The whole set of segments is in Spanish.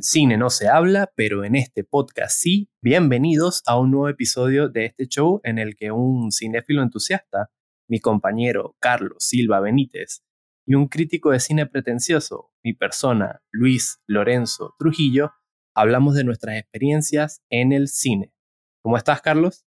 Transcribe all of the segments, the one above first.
cine no se habla, pero en este podcast sí. Bienvenidos a un nuevo episodio de este show en el que un cinéfilo entusiasta, mi compañero Carlos Silva Benítez, y un crítico de cine pretencioso, mi persona Luis Lorenzo Trujillo, hablamos de nuestras experiencias en el cine. ¿Cómo estás, Carlos?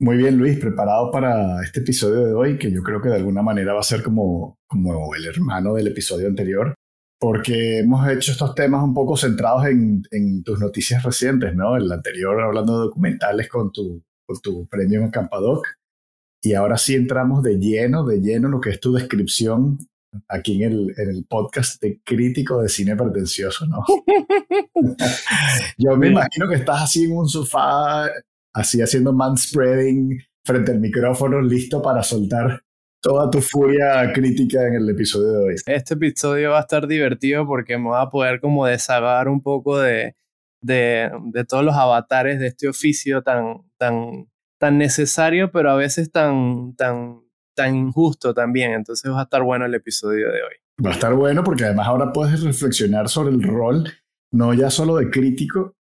Muy bien, Luis, preparado para este episodio de hoy, que yo creo que de alguna manera va a ser como, como el hermano del episodio anterior, porque hemos hecho estos temas un poco centrados en, en tus noticias recientes, ¿no? El anterior hablando de documentales con tu, con tu premio en Campadoc, y ahora sí entramos de lleno, de lleno en lo que es tu descripción aquí en el, en el podcast de crítico de cine pretencioso, ¿no? yo me imagino que estás así en un sofá así haciendo manspreading frente al micrófono, listo para soltar toda tu furia crítica en el episodio de hoy. Este episodio va a estar divertido porque me va a poder como desagar un poco de, de, de, todos los avatares de este oficio tan, tan, tan necesario, pero a veces tan, tan, tan injusto también. Entonces va a estar bueno el episodio de hoy. Va a estar bueno porque además ahora puedes reflexionar sobre el rol, no ya solo de crítico,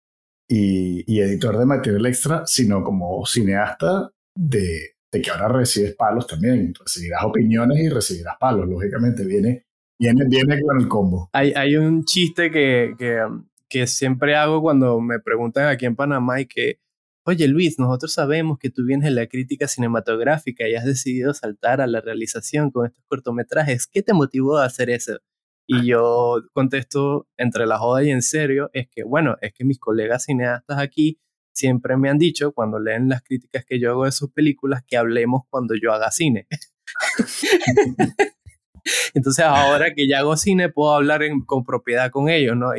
y, editor de material extra, sino como cineasta de, de, que ahora recibes palos también. Recibirás opiniones y recibirás palos, lógicamente. Viene, viene, viene con el combo. Hay, hay un chiste que, que, que siempre hago cuando me preguntan aquí en Panamá y que, oye Luis, nosotros sabemos que tú vienes de la crítica cinematográfica y has decidido saltar a la realización con estos cortometrajes. ¿Qué te motivó a hacer eso? Y yo contesto entre la joda y en serio, es que, bueno, es que mis colegas cineastas aquí siempre me han dicho, cuando leen las críticas que yo hago de sus películas, que hablemos cuando yo haga cine. Entonces ahora que ya hago cine, puedo hablar con propiedad con ellos, ¿no?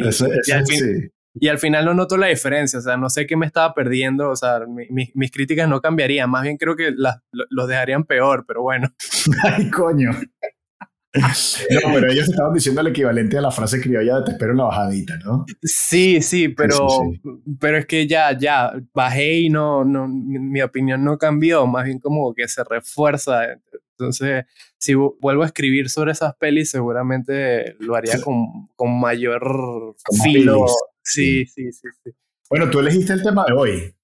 Y, al final no noto la diferencia, o sea, no sé qué me estaba perdiendo, o sea, mis críticas no cambiarían, más bien creo que los dejarían peor, pero bueno. Ay, coño. No, pero ellos estaban diciendo el equivalente a la frase criolla de te espero en la bajadita, ¿no? Sí, sí, pero, pero es que ya, ya, bajé y no, no, mi, opinión no cambió, más bien como que se refuerza. Entonces, si vuelvo a escribir sobre esas pelis, seguramente lo haría con, con mayor filo. Sí, sí, sí, sí. Bueno, tú elegiste el tema de hoy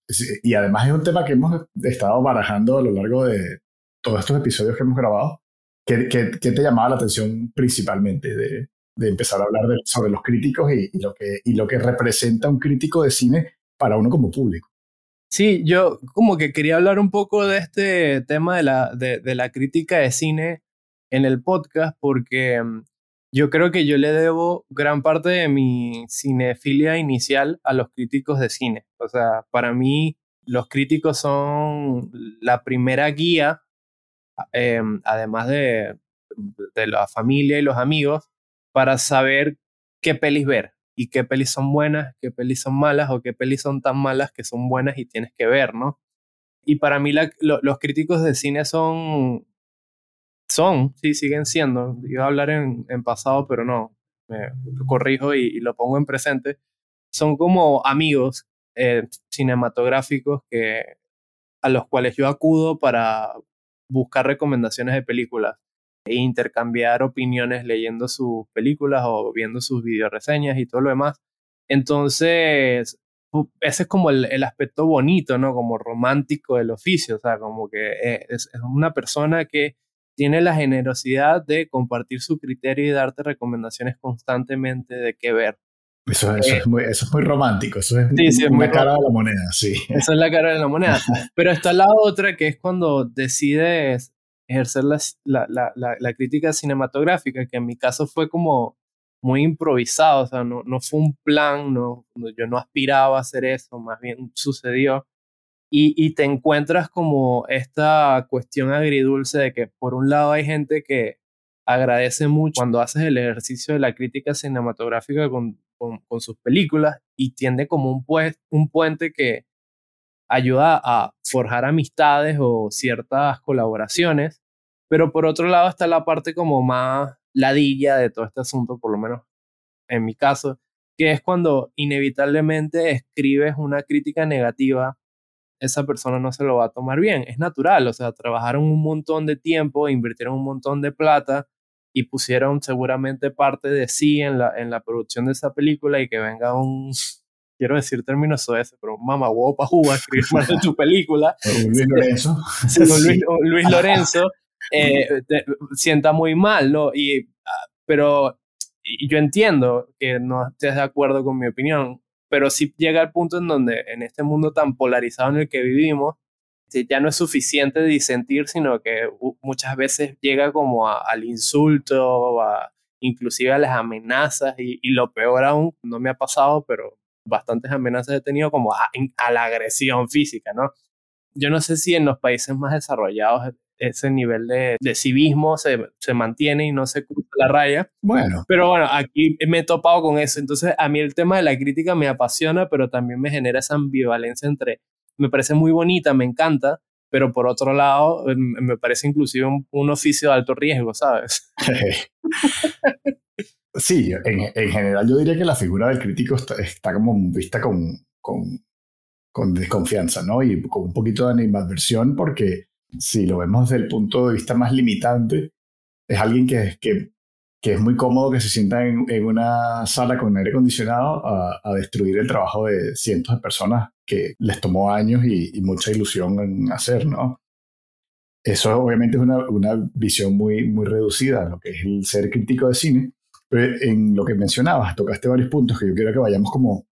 y además es un tema que hemos estado barajando a lo largo de todos estos episodios que hemos grabado ¿Qué, qué, qué te llamaba la atención principalmente de, de empezar a hablar sobre los críticos y, lo que, y lo que representa un crítico de cine para uno como público? Sí, yo como que quería hablar un poco de este tema de la, de, la crítica de cine en el podcast porque mm, yo creo que yo le debo gran parte de mi cinefilia inicial a los críticos de cine. O sea, para mí los críticos son la primera guía Em, además de, de la familia y los amigos, para saber qué pelis ver y qué pelis son buenas, qué pelis son malas o qué pelis son tan malas que son buenas y tienes que ver, ¿no? Y para mí los críticos de cine son, son, sí, siguen siendo, iba a hablar en, en pasado, pero no, me corrijo y, lo pongo en presente, son como amigos eh, cinematográficos que, a los cuales yo acudo para, buscar recomendaciones de películas e intercambiar opiniones leyendo sus películas o viendo sus videoreseñas y todo lo demás. Entonces, ese es como el, el, aspecto bonito, ¿no? Como romántico del oficio, o sea, como que eh, es, es, una persona que tiene la generosidad de compartir su criterio y darte recomendaciones constantemente de qué ver. Eso, eso, eh, es muy, eso, es muy, romántico, eso es, sí, una cara de la moneda, sí. Esa es la cara de la moneda. Pero está la otra que es cuando decides ejercer la, la, la, la, crítica cinematográfica, que en mi caso fue como muy improvisado, o sea, no, no fue un plan, no, yo no aspiraba a hacer eso, más bien sucedió. Y, y te encuentras como esta cuestión agridulce de que por un lado hay gente que agradece mucho cuando haces el ejercicio de la crítica cinematográfica con con, sus películas y tiende como un, pues, un puente que ayuda a forjar amistades o ciertas colaboraciones, pero por otro lado está la parte como más ladilla de todo este asunto, por lo menos en mi caso, que es cuando inevitablemente escribes una crítica negativa, esa persona no se lo va a tomar bien, es natural, o sea, trabajaron un montón de tiempo, invirtieron un montón de plata y pusieron seguramente parte de sí en la, en la producción de esa película y que venga un, quiero decir términos ese, pero mamá huevo jugar, escribir más de tu película. Luis Lorenzo. Luis, Lorenzo eh, sienta muy mal, ¿no? Y, ah, pero yo entiendo que no estés de acuerdo con mi opinión, pero sí llega el punto en donde en este mundo tan polarizado en el que vivimos, ya no es suficiente disentir, sino que muchas veces llega como al insulto, a, inclusive a las amenazas y, lo peor aún, no me ha pasado, pero bastantes amenazas he tenido como a, la agresión física, ¿no? Yo no sé si en los países más desarrollados ese nivel de, civismo se, se, mantiene y no se cruza la raya. Bueno. Pero bueno, aquí me he topado con eso. Entonces, a mí el tema de la crítica me apasiona, pero también me genera esa ambivalencia entre me parece muy bonita, me encanta, pero por otro lado, em, me parece inclusive un, oficio de alto riesgo, ¿sabes? sí, en, general yo diría que la figura del crítico está, como vista con, con, con, desconfianza, ¿no? Y con un poquito de animadversión, porque si lo vemos desde el punto de vista más limitante, es alguien que, que que es muy cómodo que se sienta en, una sala con aire acondicionado a, destruir el trabajo de cientos de personas que les tomó años y, mucha ilusión en hacer, ¿no? Eso obviamente es una, visión muy, muy reducida lo que es el ser crítico de cine. Pero en lo que mencionabas, tocaste varios puntos que yo quiero que vayamos como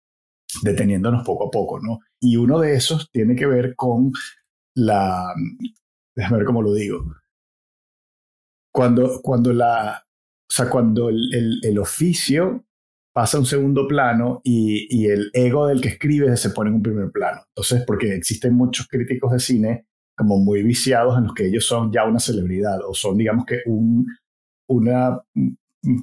deteniéndonos poco a poco, ¿no? Y uno de esos tiene que ver con la... Déjame ver cómo lo digo. Cuando, cuando la, o sea, cuando el, oficio pasa a un segundo plano y, el ego del que escribe se pone en un primer plano. Entonces, porque existen muchos críticos de cine como muy viciados en los que ellos son ya una celebridad o son, digamos que, un, una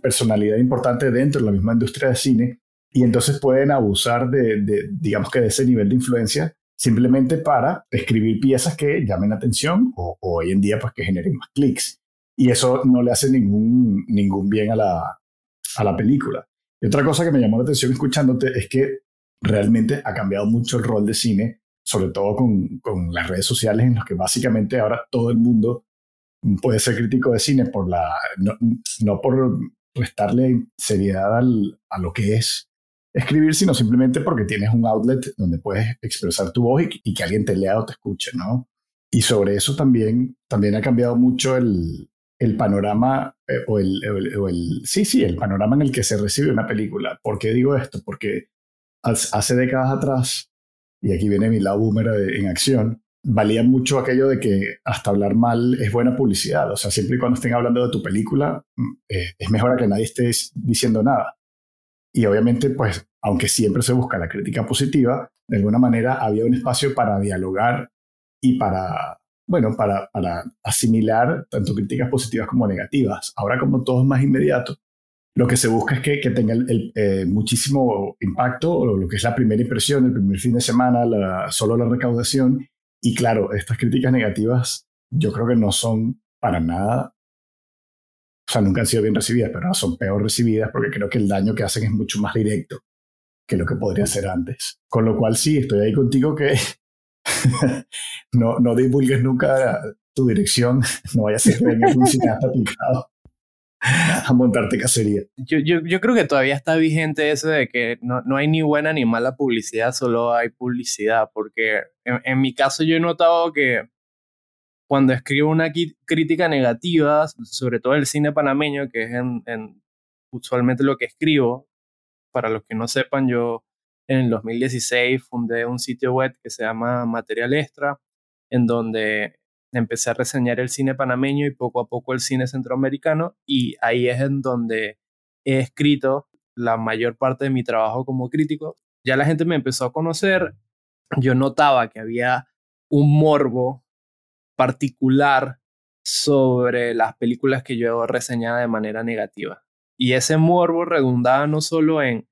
personalidad importante dentro de la misma industria de cine y entonces pueden abusar de, de digamos que, de ese nivel de influencia simplemente para escribir piezas que llamen atención o, o hoy en día pues que generen más clics y eso no le hace ningún, ningún bien a la, a la película. Y otra cosa que me llamó la atención escuchándote es que realmente ha cambiado mucho el rol de cine, sobre todo con, con las redes sociales en las que básicamente ahora todo el mundo puede ser crítico de cine por la, no, no por restarle seriedad al, a lo que es escribir, sino simplemente porque tienes un outlet donde puedes expresar tu voz y, que alguien te lea o te escuche, ¿no? Y sobre eso también, también ha cambiado mucho el, el panorama eh, o, el, el, sí, sí, el panorama en el que se recibe una película. ¿Por qué digo esto? Porque hace décadas atrás, y aquí viene mi lado boomer en acción, valía mucho aquello de que hasta hablar mal es buena publicidad. O sea, siempre y cuando estén hablando de tu película, mm, eh, es mejor que nadie esté diciendo nada. Y obviamente, pues, aunque siempre se busca la crítica positiva, de alguna manera había un espacio para dialogar y para bueno, para, para asimilar tanto críticas positivas como negativas. Ahora como todo es más inmediato, lo que se busca es que, que tenga el, eh, muchísimo impacto, lo que es la primera impresión, el primer fin de semana, la, solo la recaudación. Y claro, estas críticas negativas yo creo que no son para nada, o sea, nunca han sido bien recibidas, pero son peor recibidas porque creo que el daño que hacen es mucho más directo que lo que podría ser antes. Con lo cual sí, estoy ahí contigo que no, no divulgues nunca tu dirección, no vayas a ser un cineasta picado a montarte cacería. Yo, yo, yo, creo que todavía está vigente eso de que no, no, hay ni buena ni mala publicidad, solo hay publicidad, porque en, mi caso yo he notado que cuando escribo una crítica negativa, sobre todo el cine panameño, que es en, en, usualmente lo que escribo, para los que no sepan, yo en el 2016 fundé un sitio web que se llama Material Extra, en donde empecé a reseñar el cine panameño y poco a poco el cine centroamericano y ahí es en donde he escrito la mayor parte de mi trabajo como crítico. Ya la gente me empezó a conocer, yo notaba que había un morbo particular sobre las películas que yo reseñaba de manera negativa. Y ese morbo redundaba no solo en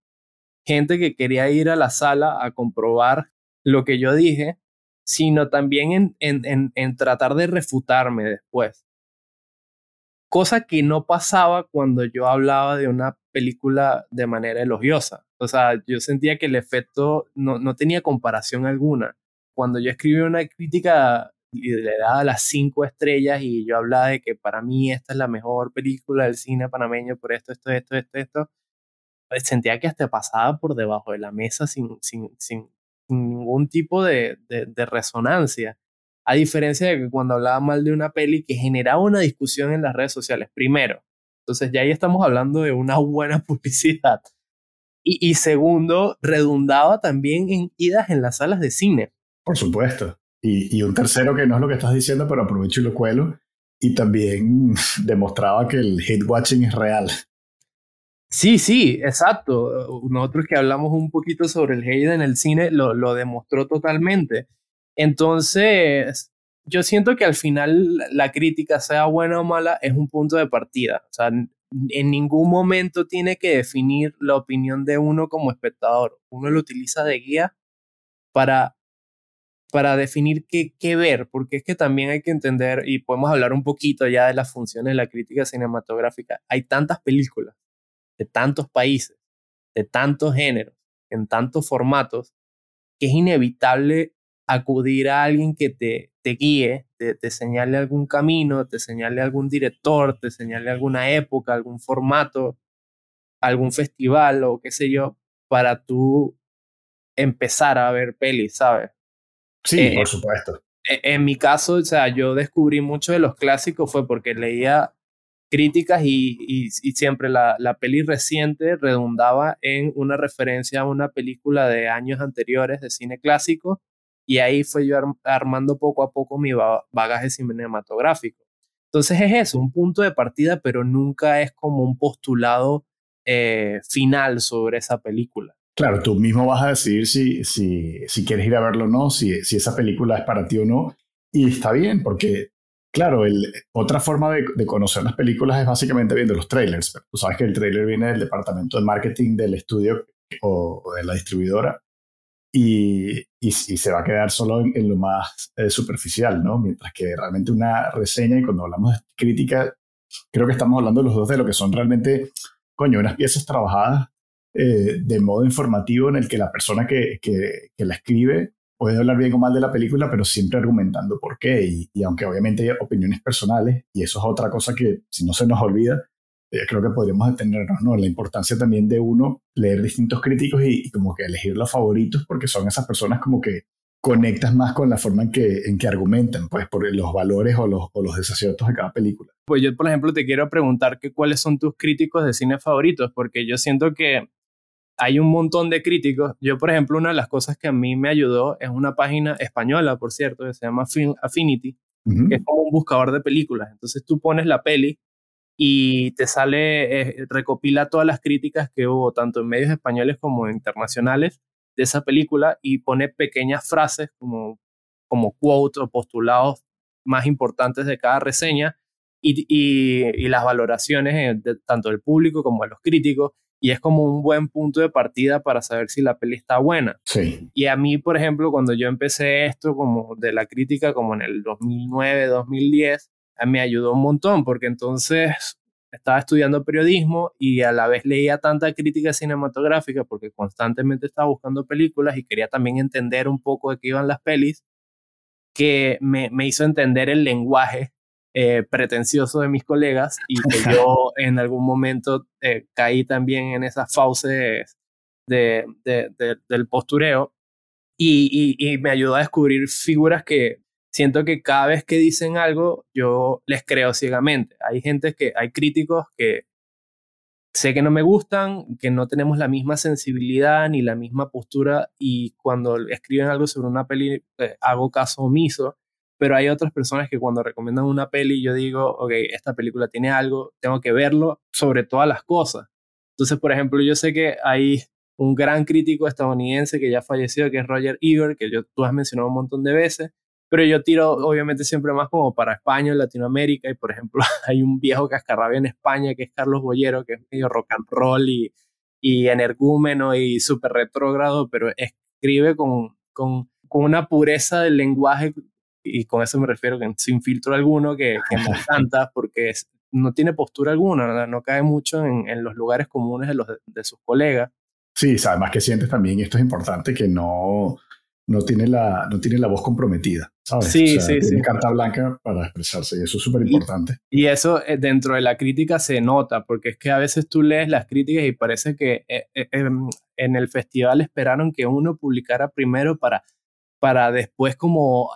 gente que quería ir a la sala a comprobar lo que yo dije, sino también en, tratar de refutarme después. Cosa que no pasaba cuando yo hablaba de una película de manera elogiosa. O sea, yo sentía que el efecto no, no tenía comparación alguna. Cuando yo escribí una crítica le daba las cinco estrellas y yo hablaba de que para mí esta es la mejor película del cine panameño por esto, esto, esto, esto, esto, sentía que hasta pasaba por debajo de la mesa sin, sin, sin, ningún tipo de, de, resonancia. A diferencia de que cuando hablaba mal de una peli que generaba una discusión en las redes sociales, primero. Entonces ya ahí estamos hablando de una buena publicidad. Y, y segundo, redundaba también en idas en las salas de cine. Por supuesto. Y, y, un tercero que no es lo que estás diciendo, pero aprovecho y lo cuelo. Y también demostraba que el hate watching es real. Sí, sí, exacto. Nosotros que hablamos un poquito sobre el hate en el cine lo, lo demostró totalmente. Entonces, yo siento que al final la crítica, sea buena o mala, es un punto de partida. O sea, en ningún momento tiene que definir la opinión de uno como espectador. Uno lo utiliza de guía para, para definir qué, qué ver, porque es que también hay que entender, y podemos hablar un poquito ya de las funciones de la crítica cinematográfica. Hay tantas películas de tantos países, de tantos géneros, en tantos formatos, que es inevitable acudir a alguien que te, te guíe, te, te, señale algún camino, te señale algún director, te señale alguna época, algún formato, algún festival o qué sé yo, para tú empezar a ver pelis, ¿sabes? Sí, eh, por supuesto. En, en mi caso, o sea, yo descubrí mucho de los clásicos fue porque leía críticas y, y, y siempre la, la, peli reciente redundaba en una referencia a una película de años anteriores de cine clásico y ahí fue yo armando poco a poco mi bagaje cinematográfico. Entonces es eso, un punto de partida, pero nunca es como un postulado eh, final sobre esa película. Claro, tú mismo vas a decidir si, si, si quieres ir a verlo o no, si, si esa película es para ti o no. Y está bien, porque Claro, el, otra forma de, conocer las películas es básicamente viendo los trailers. Tú sabes que el trailer viene del departamento de marketing del estudio o, de la distribuidora y, se va a quedar solo en, lo más eh, superficial, ¿no? Mientras que realmente una reseña, y cuando hablamos de crítica, creo que estamos hablando los dos de lo que son realmente, coño, unas piezas trabajadas eh, de modo informativo en el que la persona que la escribe puede hablar bien o mal de la película, pero siempre argumentando por qué. Y, y, aunque obviamente hay opiniones personales, y eso es otra cosa que si no se nos olvida, eh, creo que podríamos detenernos, ¿no? La importancia también de uno leer distintos críticos y, y, como que elegir los favoritos, porque son esas personas como que conectas más con la forma en que, en que argumentan, pues por los valores o los, o los desaciertos de cada película. Pues yo, por ejemplo, te quiero preguntar que cuáles son tus críticos de cine favoritos, porque yo siento que hay un montón de críticos. Yo, por ejemplo, una de las cosas que a mí me ayudó es una página española, por cierto, que se llama Film Affinity, uh -huh. que es como un buscador de películas. Entonces tú pones la peli y te sale, eh, recopila todas las críticas que hubo, tanto en medios españoles como internacionales, de esa película y pone pequeñas frases como, como quotes o postulados más importantes de cada reseña y, y, y las valoraciones de, tanto del público como de los críticos y es como un buen punto de partida para saber si la peli está buena. Sí. Y a mí, por ejemplo, cuando yo empecé esto como de la crítica como en el 2009, 2010, me ayudó un montón porque entonces estaba estudiando periodismo y a la vez leía tanta crítica cinematográfica porque constantemente estaba buscando películas y quería también entender un poco de qué iban las pelis, que me, me hizo entender el lenguaje eh, pretencioso de mis colegas y que yo en algún momento eh, caí también en esas fauces de, de, de, del postureo y, y, y, me ayudó a descubrir figuras que siento que cada vez que dicen algo yo les creo ciegamente. Hay gente que, hay críticos que sé que no me gustan, que no tenemos la misma sensibilidad ni la misma postura y cuando escriben algo sobre una peli eh, hago caso omiso pero hay otras personas que cuando recomiendan una peli yo digo, ok, esta película tiene algo, tengo que verlo sobre todas las cosas. Entonces, por ejemplo, yo sé que hay un gran crítico estadounidense que ya falleció, que es Roger Ebert, que yo, tú has mencionado un montón de veces, pero yo tiro obviamente siempre más como para España, Latinoamérica, y por ejemplo hay un viejo cascarrabia en España que es Carlos Bollero, que es medio rock and roll y, y energúmeno y súper retrógrado, pero escribe con, con, con una pureza del lenguaje y con eso me refiero que sin filtro alguno, que, que me encanta porque es, no tiene postura alguna, no cae mucho en, en los lugares comunes de, los, de, sus colegas. Sí, además que sientes también, y esto es importante, que no, no tiene la, no tiene la voz comprometida, ¿sabes? Sí, sí, tiene carta blanca para expresarse y eso es súper importante. Y, eso eh, dentro de la crítica se nota, porque es que a veces tú lees las críticas y parece que eh, eh, em, en el festival esperaron que uno publicara primero para, para después como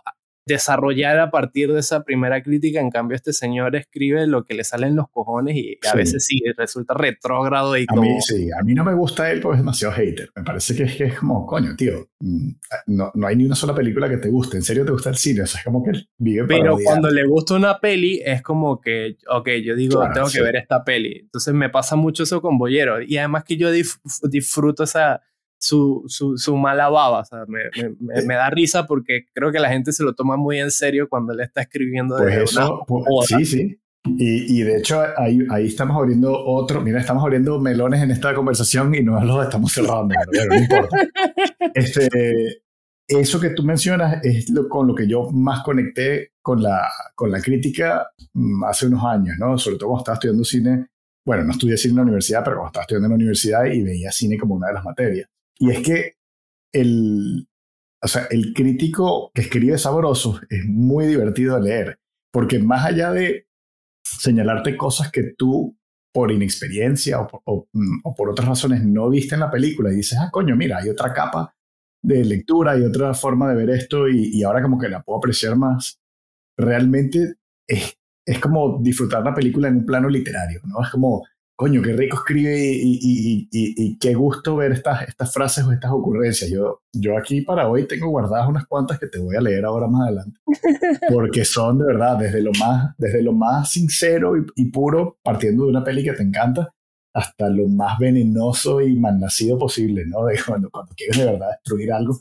desarrollar a partir de esa primera crítica. En cambio, este señor escribe lo que le salen los cojones y a veces sí resulta retrógrado y a Mí, sí, a mí no me gusta él porque es demasiado hater. Me parece que es, que es como, coño, tío, mm, no, no, hay ni una sola película que te guste. ¿En serio te gusta el cine? O sea, es como que vive Pero cuando le gusta una peli, es como que, ok, yo digo, tengo que ver esta peli. Entonces me pasa mucho eso con Boyero. Y además que yo disfruto esa su, su, su mala baba. O sea, me, me, me, da risa porque creo que la gente se lo toma muy en serio cuando le está escribiendo. Pues eso, pues, sí, sí. Y, y, de hecho ahí, ahí estamos abriendo otro, mira, estamos abriendo melones en esta conversación y no los estamos cerrando, pero no importa. Este, eso que tú mencionas es lo, con lo que yo más conecté con la, con la crítica mm, hace unos años, ¿no? Sobre todo cuando estaba estudiando cine. Bueno, no estudié cine en la universidad, pero cuando estaba estudiando en la universidad y veía cine como una de las materias. Y es que el, o sea, el crítico que escribe sabroso es muy divertido de leer, porque más allá de señalarte cosas que tú por inexperiencia o por, mm, o, por otras razones no viste en la película y dices, ah, coño, mira, hay otra capa de lectura, hay otra forma de ver esto y, y ahora como que la puedo apreciar más, realmente es, es como disfrutar la película en un plano literario, ¿no? Es como coño, qué rico escribe y, qué gusto ver estas, estas frases o estas ocurrencias. Yo, yo aquí para hoy tengo guardadas unas cuantas que te voy a leer ahora más adelante, porque son de verdad desde lo más, desde lo más sincero y, puro, partiendo de una peli que te encanta, hasta lo más venenoso y malnacido posible, ¿no? De cuando, cuando quieres de verdad destruir algo,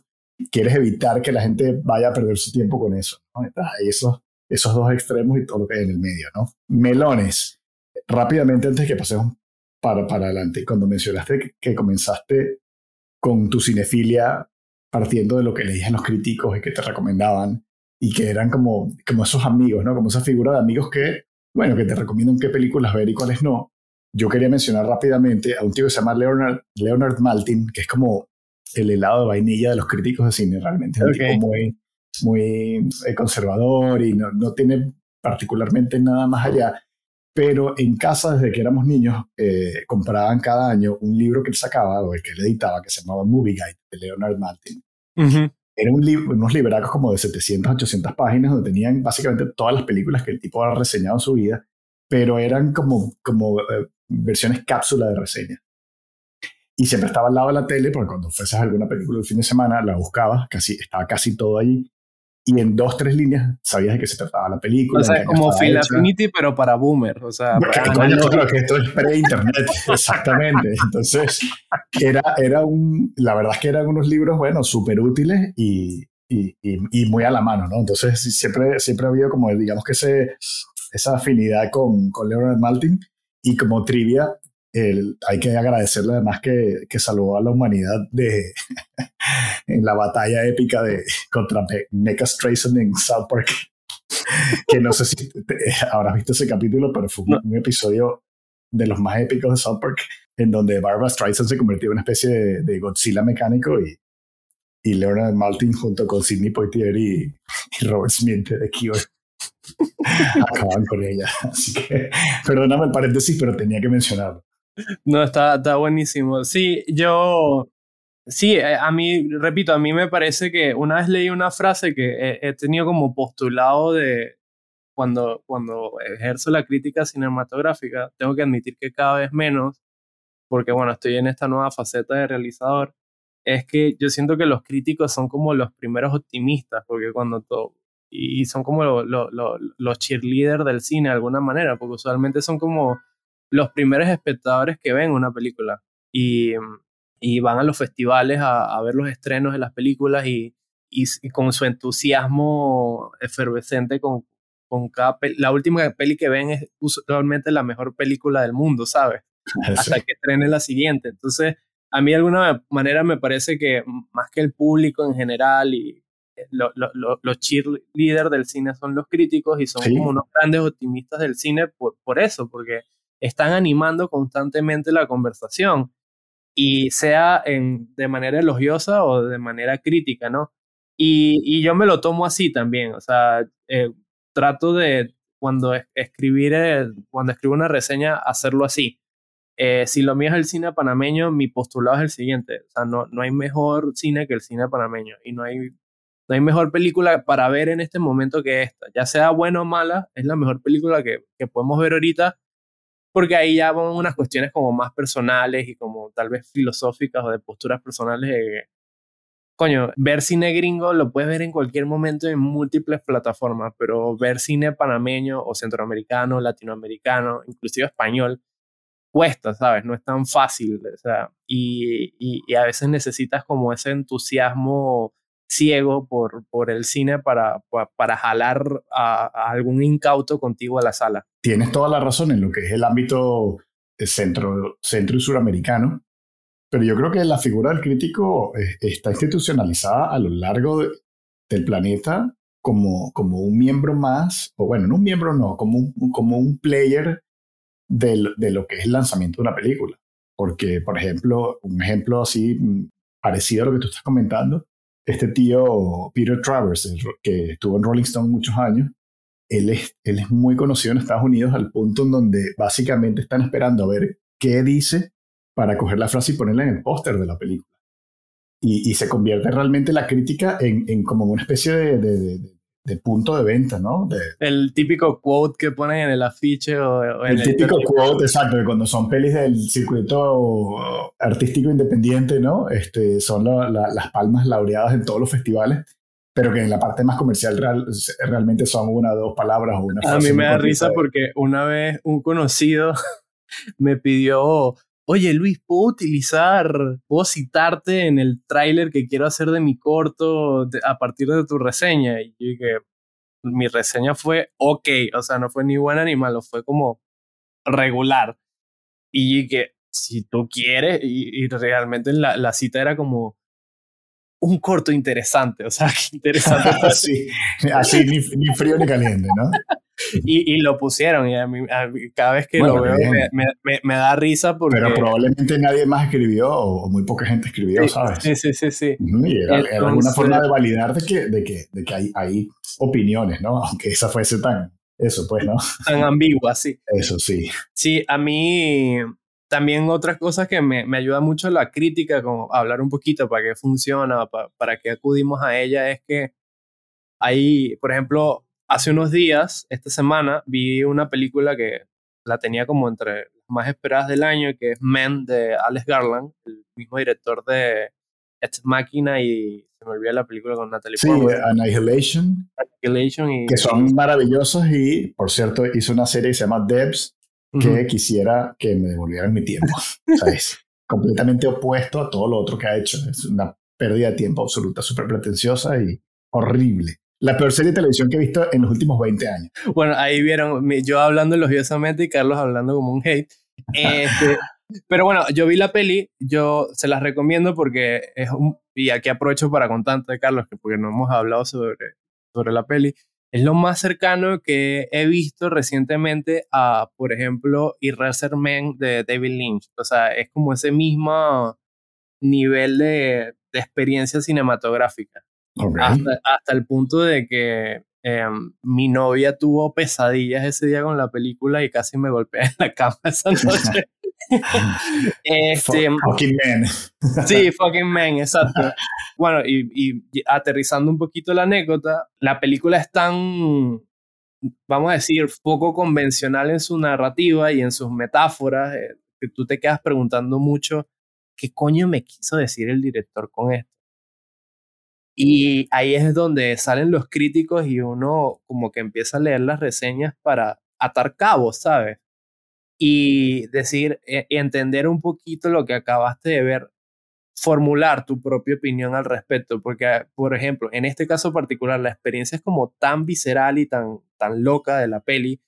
quieres evitar que la gente vaya a perder su tiempo con eso, ¿no? esos, esos dos extremos y todo lo que hay en el medio, ¿no? Melones rápidamente, antes que pasemos para, para adelante, cuando mencionaste que, comenzaste con tu cinefilia partiendo de lo que leían los críticos y que te recomendaban y que eran como, como esos amigos, ¿no? Como esa figura de amigos que, bueno, que te recomiendan qué películas ver y cuáles no. Yo quería mencionar rápidamente a un tío que se llama Leonard, Leonard Maltin, que es como el helado de vainilla de los críticos de cine, realmente. Es un tipo muy, muy eh, conservador y no, no tiene particularmente nada más allá pero en casa desde que éramos niños eh, compraban cada año un libro que él sacaba o el que él editaba que se llamaba Movie Guide de Leonard Maltin. Eran un unos libracos como de 700, 800 páginas donde tenían básicamente todas las películas que el tipo había reseñado en su vida, pero eran como, como eh, versiones cápsula de reseña. Y siempre estaba al lado de la tele, porque cuando fueses a alguna película el fin de semana, la buscabas, casi, estaba casi todo allí y en dos, tres líneas sabías de qué se trataba la película. O sea, como Phil Affinity, pero para boomer. O sea, para que esto es pre-internet, exactamente. Entonces, era, era un, la verdad es que eran unos libros, bueno, súper útiles y, y, y, muy a la mano, ¿no? Entonces, siempre, siempre ha habido como, digamos que ese, esa afinidad con, con Leonard Maltin. Y como trivia, hay que agradecerle además que, que, salvó a la humanidad de, en la batalla épica de, contra Mecha Streisand en South Park. que no sé si habrás visto ese capítulo, pero fue un, episodio de los más épicos de South Park, en donde Barbara Streisand se convirtió en una especie de, Godzilla mecánico y, y Leonard Maltin junto con Sidney Poitier y, Robert Smith de Cure acaban con ella. Así que, perdóname el paréntesis, pero tenía que mencionarlo. No, está, está buenísimo. Sí, yo, sí, eh, a mí, repito, a mí me parece que una vez leí una frase que he, tenido como postulado de cuando, cuando ejerzo la crítica cinematográfica, tengo que admitir que cada vez menos, porque bueno, estoy en esta nueva faceta de realizador, es que yo siento que los críticos son como los primeros optimistas, porque cuando todo, y son como los cheerleaders del cine de alguna manera, porque usualmente son como los primeros espectadores que ven una película y, y van a los festivales a, ver los estrenos de las películas y, y, con su entusiasmo efervescente con, con cada la última peli que ven es usualmente la mejor película del mundo, ¿sabes? Hasta que estrene la siguiente. Entonces, a mí de alguna manera me parece que más que el público en general y eh, los cheerleaders del cine son los críticos y son como unos grandes optimistas del cine por, por eso, porque están animando constantemente la conversación y sea en, de manera elogiosa o de manera crítica, ¿no? Y, y yo me lo tomo así también, o sea, eh, trato de cuando escribir, cuando escribo una reseña, hacerlo así. Eh, si lo mío es el cine panameño, mi postulado es el siguiente, o sea, no, no hay mejor cine que el cine panameño y no hay, no hay mejor película para ver en este momento que esta, ya sea buena o mala, es la mejor película que, que podemos ver ahorita porque ahí ya van unas cuestiones como más personales y como tal vez filosóficas o de posturas personales de coño, ver cine gringo lo puedes ver en cualquier momento en múltiples plataformas, pero ver cine panameño o centroamericano, latinoamericano, inclusive español, cuesta, ¿sabes? No es tan fácil, o sea, y, y, a veces necesitas como ese entusiasmo ciego por, por el cine para, para, jalar a, algún incauto contigo a la sala. Tienes toda la razón en lo que es el ámbito centro, centro y suramericano, pero yo creo que la figura del crítico eh, está institucionalizada a lo largo del planeta como, como un miembro más, o bueno, no un miembro, no, como un, como un player de, de lo que es el lanzamiento de una película. Porque, por ejemplo, un ejemplo así mm, parecido a lo que tú estás comentando, este tío Peter Travers, que estuvo en Rolling Stone muchos años, él es, muy conocido en Estados Unidos al punto en donde básicamente están esperando a ver qué dice para coger la frase y ponerla en el póster de la película. Y, se convierte realmente la crítica en, como una especie de, punto de venta, ¿no? el típico quote que ponen en el afiche o, el, típico quote, exacto, que cuando son pelis del circuito artístico independiente, ¿no? Este, son las palmas laureadas en todos los festivales pero que en la parte más comercial real, realmente son una o dos palabras o una frase. A mí me da risa porque una vez un conocido me pidió oye Luis, ¿puedo utilizar, puedo citarte en el tráiler que quiero hacer de mi corto a partir de tu reseña? Y yo dije, mi reseña fue ok, o sea, no fue ni buena ni malo, fue como regular. Y dije, si tú quieres, y, realmente la, la cita era como, un corto interesante, o sea, qué interesante. así, así ni, ni, frío ni caliente, ¿no? y, y, lo pusieron y a mí, cada vez que lo veo me, me, me, da risa porque... Pero probablemente nadie más escribió o muy poca gente escribió, ¿sabes? Sí, sí, sí, sí. Y era, alguna forma de validar de que, de que, de que hay, hay opiniones, ¿no? Aunque esa fuese tan... Eso, pues, ¿no? Tan ambigua, sí. Eso sí. Sí, a mí también otras cosas que me, me ayuda mucho la crítica, como hablar un poquito para qué funciona, para, para qué acudimos a ella, es que hay, por ejemplo, hace unos días, esta semana, vi una película que la tenía como entre las más esperadas del año, que es Men de Alex Garland, el mismo director de Ex Máquina y se me olvidó la película con Natalie Sí, Annihilation. Annihilation y, que son maravillosos y, por cierto, hizo una serie que se llama Debs, que quisiera que me devolvieran mi tiempo. o sea, es completamente opuesto a todo lo otro que ha hecho. Es una pérdida de tiempo absoluta, súper pretenciosa y horrible. La peor serie de televisión que he visto en los últimos 20 años. Bueno, ahí vieron yo hablando elogiosamente y Carlos hablando como un hate. Este, pero bueno, yo vi la peli, yo se las recomiendo porque es un... Y aquí aprovecho para contarte, Carlos, que porque no hemos hablado sobre, sobre la peli. Es lo más cercano que he visto recientemente a, por ejemplo, Eraser Man de David Lynch. O sea, es como ese mismo nivel de, de experiencia cinematográfica. Hasta, el punto de que em, mi novia tuvo pesadillas ese día con la película y casi me golpeé en la cama esa noche. este, fucking man. sí, fucking man, exacto. Bueno, y, aterrizando un poquito la anécdota, la película es tan, vamos a decir, poco convencional en su narrativa y en sus metáforas, eh, que tú te quedas preguntando mucho, ¿qué coño me quiso decir el director con esto? Y ahí es donde salen los críticos y uno como que empieza a leer las reseñas para atar cabos, ¿sabes? Y decir, e, entender un poquito lo que acabaste de ver, formular tu propia opinión al respecto, porque, por ejemplo, en este caso particular, la experiencia es como tan visceral y tan, tan loca de la peli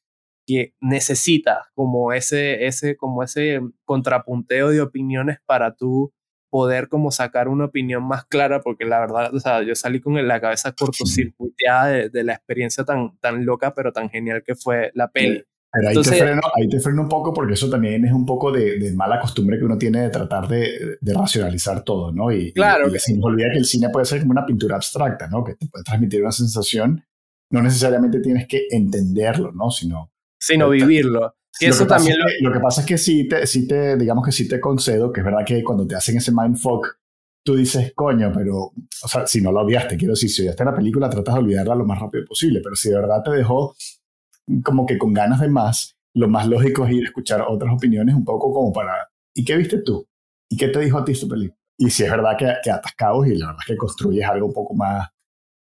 que necesita como ese, ese, como ese contrapunteo de opiniones para tú poder como sacar una opinión más clara, porque la verdad, o sea, yo salí con la cabeza cortocircuiteada de, de la experiencia tan, tan loca, pero tan genial que fue la peli. Pero ahí, te freno, ahí te freno un poco porque eso también es un poco de, mala costumbre que uno tiene de tratar de, racionalizar todo, ¿no? Y, claro. Y, sin olvidar que el cine puede ser como una pintura abstracta, ¿no? Que te puede transmitir una sensación. No necesariamente tienes que entenderlo, ¿no? Sino... Sino vivirlo. Lo eso que también... lo... que pasa es que sí te, sí te, digamos que sí te concedo, que es verdad que cuando te hacen ese mindfuck, tú dices, coño, pero, o sea, si no lo odiaste, quiero decir, si odiaste la película, tratas de olvidarla lo más rápido posible, pero si de verdad te dejó como que con ganas de más, lo más lógico es ir a escuchar otras opiniones un poco como para, ¿y qué viste tú? ¿Y qué te dijo a ti tu película? Y si es verdad que, que atas cabos y la verdad es que construyes algo un poco más,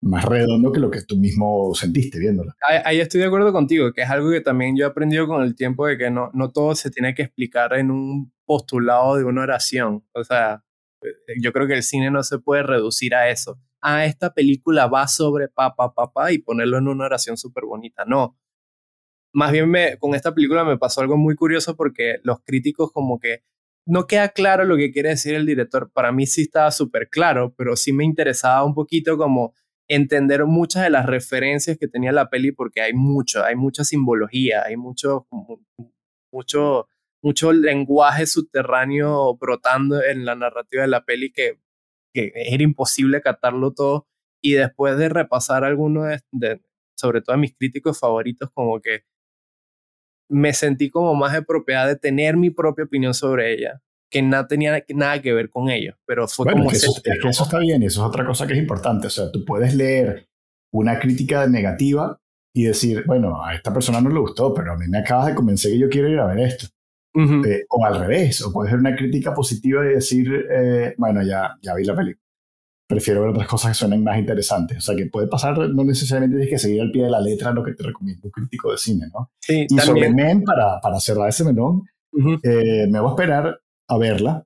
más redondo que lo que tú mismo sentiste viéndola. Ahí, estoy de acuerdo contigo, que es algo que también yo he aprendido con el tiempo de que no, no todo se tiene que explicar en un postulado de una oración. O sea, yo creo que el cine no se puede reducir a eso. Ah, esta película va sobre papá, papá y ponerlo en una oración súper bonita. No. Más bien me, con esta película me pasó algo muy curioso porque los críticos como que no queda claro lo que quiere decir el director. Para mí sí estaba súper claro, pero sí me interesaba un poquito como entender muchas de las referencias que tenía la peli porque hay mucho, hay mucha simbología, hay mucho, mucho mucho lenguaje subterráneo brotando en la narrativa de la peli que, que era imposible catarlo todo. Y después de repasar algunos de, sobre todo a mis críticos favoritos, como que me sentí como más de propiedad de tener mi propia opinión sobre ella, que no tenía nada que ver con ellos, pero fue como... Es que, eso, es que eso está bien y eso es otra cosa que es importante, o sea, tú puedes leer una crítica negativa y decir, bueno, a esta persona no le gustó, pero a mí me acabas de convencer que yo quiero ir a ver esto. Eh, o al revés, o puede ser una crítica positiva y decir, eh, bueno, ya, ya vi la película. Prefiero ver otras cosas que suenen más interesantes. O sea, que puede pasar, no necesariamente tienes que seguir al pie de la letra lo que te recomienda un crítico de cine, ¿no? Sí, y sobre Men, para, para cerrar ese melón, eh, me voy a esperar a verla,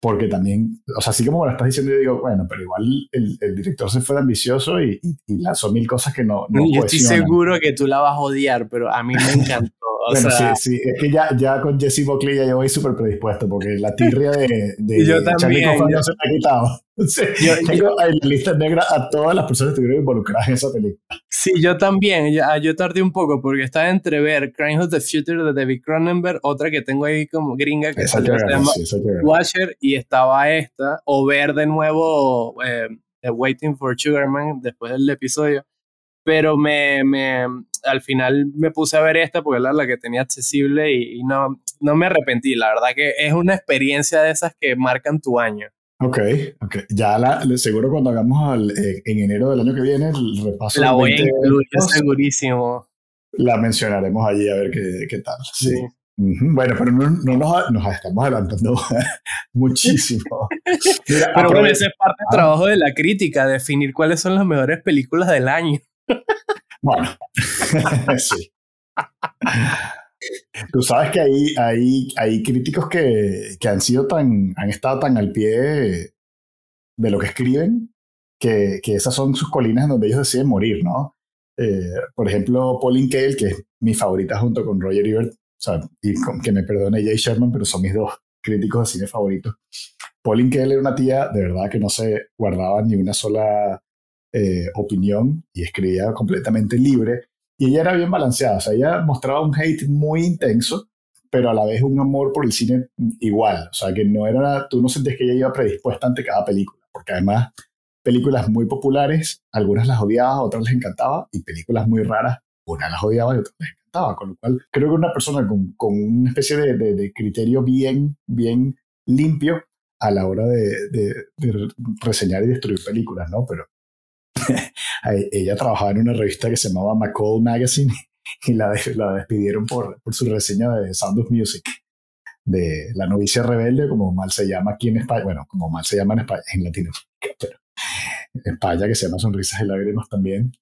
porque también, o sea, así como me lo estás diciendo, yo digo, bueno, pero igual el, el director se fue ambicioso y, y, lanzó mil cosas que no, no Yo estoy seguro que tú la vas a odiar, pero a mí me encantó bueno, sí, sí, es que ya, ya con Jesse Buckley ya yo voy súper predispuesto porque la tirria de, de yo también, yo, no se me ha quitado. Yo, tengo en la lista negra a todas las personas que estuvieron involucradas en esa película. Sí, yo también. Yo, ah, yo tardé un poco porque estaba entre ver Crime of the Future de David Cronenberg, otra que tengo ahí como gringa que se llama Watcher, y estaba esta, o ver de nuevo eh, Waiting for Sugarman después del episodio pero me, me, al final me puse a ver esta porque era la que tenía accesible y, no, no me arrepentí. La verdad que es una experiencia de esas que marcan tu año. Ok, ok. Ya la, seguro cuando hagamos eh, en enero del año que viene el repaso. La voy a incluir, segurísimo. La mencionaremos allí a ver qué, qué tal. Sí. Bueno, pero no, no nos, nos, estamos adelantando muchísimo. pero bueno, ese es parte del ah. trabajo de la crítica, definir cuáles son las mejores películas del año. Bueno, sí. Tú sabes que hay, hay, hay críticos que, que, han sido tan, han estado tan al pie de, lo que escriben, que, que, esas son sus colinas en donde ellos deciden morir, ¿no? Eh, por ejemplo, Pauline Kael, que es mi favorita junto con Roger Ebert, o sea, y que me perdone Jay Sherman, pero son mis dos críticos de cine favoritos. Pauline Kael era una tía de verdad que no se guardaba ni una sola eh, opinión y escribía completamente libre. Y ella era bien balanceada, o sea, ella mostraba un hate muy intenso, pero a la vez un amor por el cine igual. O sea, que no era, tú no sentías que ella iba predispuesta ante cada película, porque además películas muy populares, algunas las odiaba, otras les encantaba, y películas muy raras, unas las odiaba y otras les encantaba. Con lo cual, creo que una persona con, con una especie de, de, criterio bien, bien limpio a la hora de, de, reseñar y destruir películas, ¿no? Pero ella trabajaba en una revista que se llamaba McCall Magazine y la, la despidieron por, por su reseña de Sound of Music, de La novicia rebelde, como mal se llama aquí en España, bueno, como mal se llama en España, en Latinoamérica, pero en España, que se llama Sonrisas y Lágrimas también.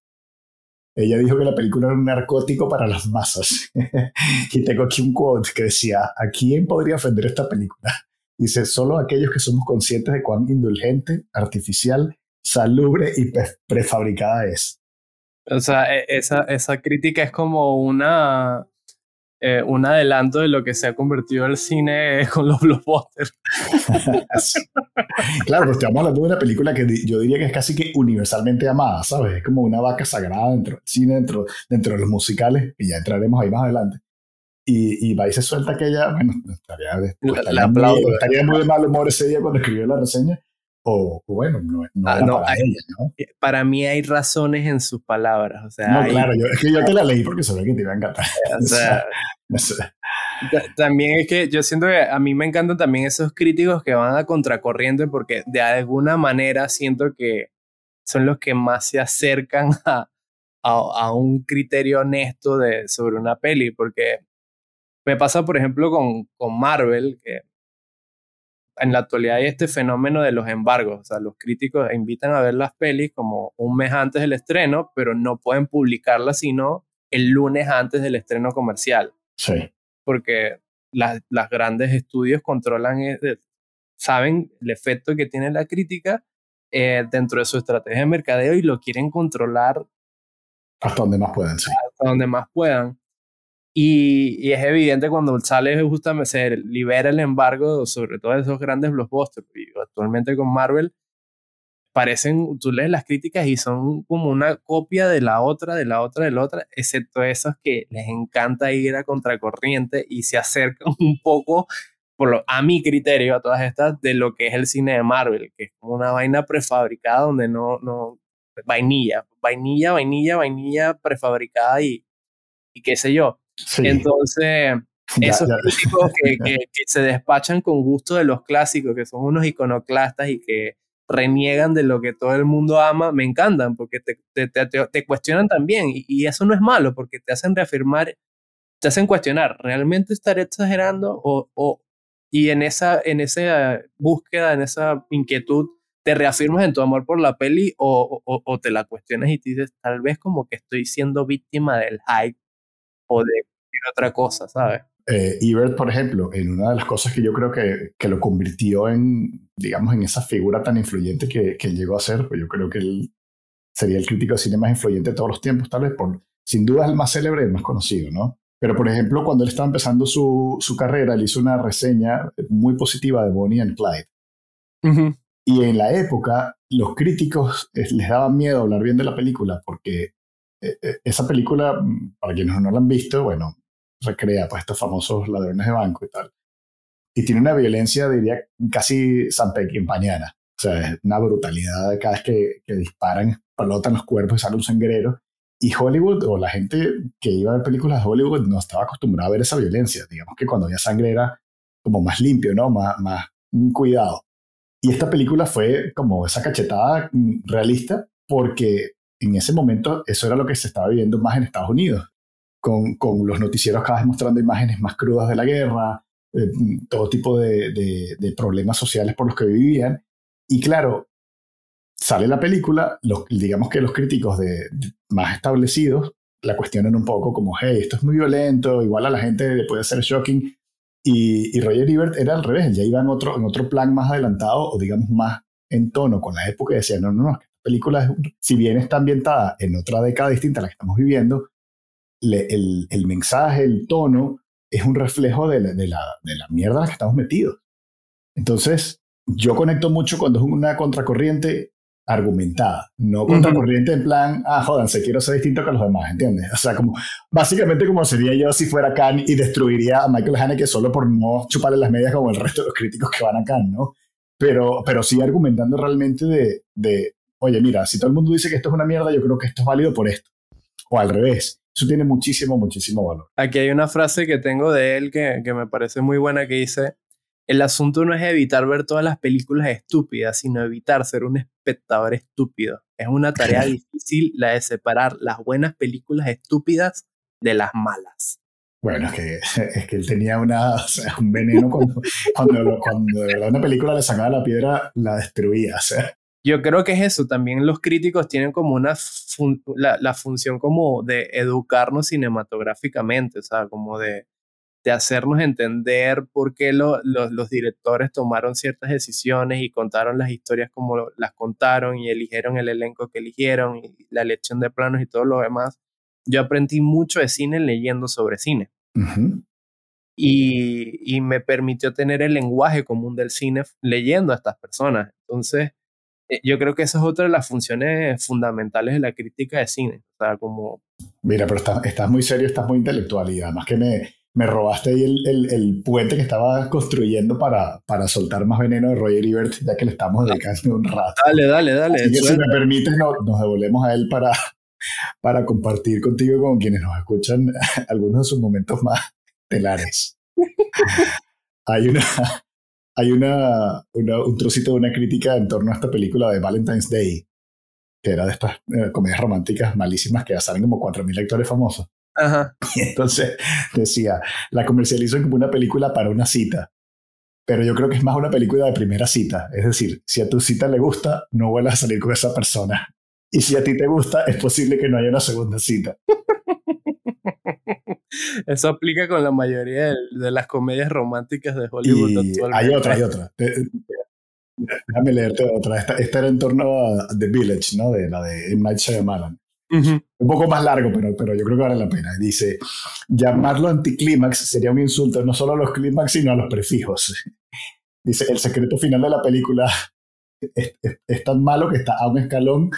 Ella dijo que la película era un narcótico para las masas. y tengo aquí un quote que decía, ¿a quién podría ofender esta película? Dice, solo aquellos que somos conscientes de cuán indulgente, artificial salubre y prefabricada es. O sea, e, esa, esa crítica es como una, eh, un adelanto de lo que se ha convertido el cine con los blockbusters. claro, pues estamos hablando de una película que yo diría que es casi que universalmente amada, ¿sabes? Es como una vaca sagrada dentro del cine, dentro, dentro de los musicales, y ya entraremos ahí más adelante. y, y va y se suelta aquella, bueno, estaría, estaría, muy, estaría muy de mal humor ese día cuando escribió la reseña, o bueno, no, no, ah, para ella, ¿no? Eh, para mí hay razones en sus palabras, o sea... No, claro, yo, es que yo te la leí porque sabía que te iba a encantar. O sea, también es que yo siento que a mí me encantan también esos críticos que van a contracorriente porque de alguna manera siento que son los que más se acercan a, a, un criterio honesto de, sobre una peli, porque me pasa, por ejemplo, con, con Marvel, que en la actualidad hay este fenómeno de los embargos, o sea, los críticos invitan a ver las pelis como un mes antes del estreno, pero no pueden publicarlas sino el lunes antes del estreno comercial. Sí. Porque las, las grandes estudios controlan, eh, saben el efecto que tiene la crítica eh, dentro de su estrategia de mercadeo y lo quieren controlar hasta donde más puedan, sí. Hasta donde más puedan. Y, es evidente cuando sale justamente, se libera el embargo sobre todo esos grandes blockbusters. Y actualmente con Marvel parecen, tú lees las críticas y son como una copia de la otra, de la otra, de la otra, excepto esos que les encanta ir a contracorriente y se acercan un poco, por lo, a mi criterio, a todas estas, de lo que es el cine de Marvel, que es como una vaina prefabricada donde no, no, vainilla, vainilla, vainilla, vainilla prefabricada y, y qué sé yo. Entonces, esos críticos que, que, se despachan con gusto de los clásicos, que son unos iconoclastas y que reniegan de lo que todo el mundo ama, me encantan porque te, te, te, te cuestionan también. Y, y, eso no es malo porque te hacen reafirmar, te hacen cuestionar, ¿realmente estaré exagerando? O, o, y en esa, en esa búsqueda, en esa inquietud, te reafirmas en tu amor por la peli o, o, o te la cuestionas y te dices, tal vez como que estoy siendo víctima del hype o de otra cosa, ¿sabes? Eh, Ebert, por ejemplo, en una de las cosas que yo creo que, que lo convirtió en, digamos, en esa figura tan influyente que, que llegó a ser, pues yo creo que él sería el crítico de cine más influyente de todos los tiempos, tal vez por, sin duda es el más célebre y el más conocido, ¿no? Pero, por ejemplo, cuando él estaba empezando su, su carrera, él hizo una reseña muy positiva de Bonnie and Clyde. Y en la época, los críticos eh, les daban miedo hablar bien de la película porque esa película, mm, para quienes no la han visto, bueno, recrea pues estos famosos ladrones de banco y tal. Y tiene una violencia, diría, casi mañana O sea, es una brutalidad cada vez que, que disparan, palotan los cuerpos y sale un sangrero. Y Hollywood, o la gente que iba a ver películas de Hollywood, no estaba acostumbrada a ver esa violencia. Digamos que cuando había sangre era como más limpio, ¿no? Más, más cuidado. Y esta película fue como esa cachetada mm, realista porque en ese momento eso era lo que se estaba viviendo más en Estados Unidos con, con los noticieros cada vez mostrando imágenes más crudas de la guerra, eh, todo tipo de, de, problemas sociales por los que vivían. Y claro, sale la película, los, digamos que los críticos de, más establecidos la cuestionan un poco como, hey, esto es muy violento, igual a la gente le puede ser shocking. Y, Roger Ebert era al revés, ya iba en otro, en otro plan más adelantado o digamos más en tono con la época y decía, no, no, no, película, si bien está ambientada en otra década distinta a la que estamos viviendo, el, el, mensaje, el tono, es un reflejo de la, de, la, de la mierda en la que estamos metidos. Entonces, yo conecto mucho cuando es una contracorriente argumentada, no contracorriente en plan, ah, jodanse, quiero ser distinto que los demás, ¿entiendes? O sea, como, básicamente como sería yo si fuera Khan y destruiría a Michael Haneke solo por no chuparle las medias como el resto de los críticos que van a Khan, ¿no? Pero, pero sí argumentando realmente de, de, oye, mira, si todo el mundo dice que esto es una mierda, yo creo que esto es válido por esto. O al revés, eso tiene muchísimo, muchísimo valor. Aquí hay una frase que tengo de él que, que me parece muy buena que dice, el asunto no es evitar ver todas las películas estúpidas, sino evitar ser un espectador estúpido. Es una tarea difícil la de separar las buenas películas estúpidas de las malas. Bueno, es que, es que él tenía una, un veneno cuando, cuando, cuando, una película le sacaba la piedra, la destruía. O sea, yo creo que es eso, también los críticos tienen como una la, la, función como de educarnos cinematográficamente, o sea, como de, de hacernos entender por qué lo, los directores tomaron ciertas decisiones y contaron las historias como las contaron y eligieron el elenco que eligieron y la elección de planos y todo lo demás. Yo aprendí mucho de cine leyendo sobre cine. y, y me permitió tener el lenguaje común del cine leyendo a estas personas. Entonces, yo creo que esa es otra de las funciones fundamentales de la crítica de cine. O sea, como... Mira, pero estás, estás muy serio, estás muy intelectual y además que me, me robaste ahí el, el, el, puente que estaba construyendo para, para soltar más veneno de Roger Ebert, ya que le estamos dedicando un rato. Dale, dale, dale. Así que si me permites, no, nos devolvemos a él para, para compartir contigo y con quienes nos escuchan algunos de sus momentos más telares. hay una, hay una, una, un trocito de una crítica en torno a esta película de Valentine's Day, que era de estas eh, comedias románticas malísimas que ya saben como 4.000 lectores famosos. Ajá. Y entonces decía, la comercializan como una película para una cita, pero yo creo que es más una película de primera cita. Es decir, si a tu cita le gusta, no vuelvas a salir con esa persona. Y si a ti te gusta, es posible que no haya una segunda cita. Eso aplica con la mayoría de, de las comedias románticas de Hollywood y actualmente. Hay otra, hay otra. Déjame leerte otra. Esta, esta, era en torno a The Village, ¿no? De la de M. Night Shyamalan. Uh -huh. Un poco más largo, pero, pero yo creo que vale la pena. Dice, llamarlo anticlímax sería un insulto no solo a los clímax, sino a los prefijos. Dice, el secreto final de la película es, es, es, tan malo que está a un escalón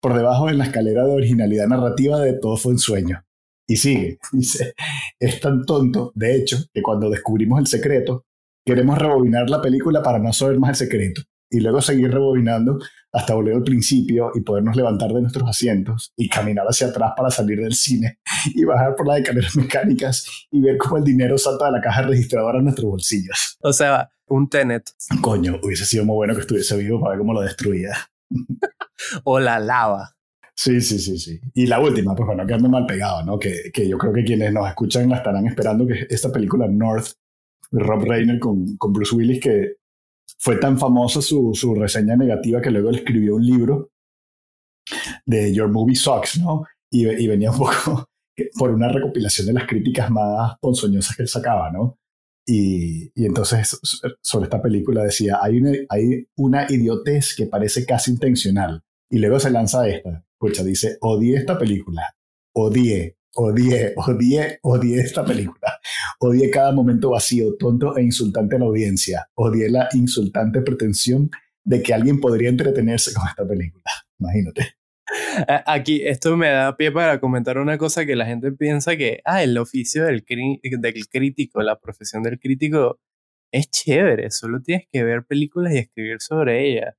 por debajo en la escalera de originalidad narrativa de Todo fue un sueño. Y sigue, dice, es tan tonto, de hecho, que cuando descubrimos el secreto, queremos rebobinar la película para no saber más el secreto y luego seguir rebobinando hasta volver al principio y podernos levantar de nuestros asientos y caminar hacia atrás para salir del cine y bajar por las escaleras mecánicas y ver cómo el dinero salta de la caja registradora a nuestros bolsillos. O sea, un Tenet. Coño, hubiese sido muy bueno que estuviese vivo para ver cómo lo destruía. o la lava. Sí, sí, sí, sí. Y la última, pues bueno, quedando mal pegado, ¿no? Que, que yo creo que quienes nos escuchan la estarán esperando, que es esta película North de Rob Reiner con, con Bruce Willis, que fue tan famosa su, su reseña negativa que luego le escribió un libro de Your Movie Sucks, ¿no? Y, y, venía un poco por una recopilación de las críticas más ponzoñosas que él sacaba, ¿no? Y, y entonces sobre esta película decía, hay una, hay una idiotez que parece casi intencional. Y luego se lanza esta, escucha, dice, odié esta película, odié, odié, odié, odié esta película. Odié cada momento vacío, tonto e insultante a la audiencia. Odié la insultante pretensión de que alguien podría entretenerse con esta película. Imagínate. Aquí, esto me da pie para comentar una cosa que la gente piensa que, ah, el oficio del, crítico, la profesión del crítico es chévere, solo tienes que ver películas y escribir sobre ellas.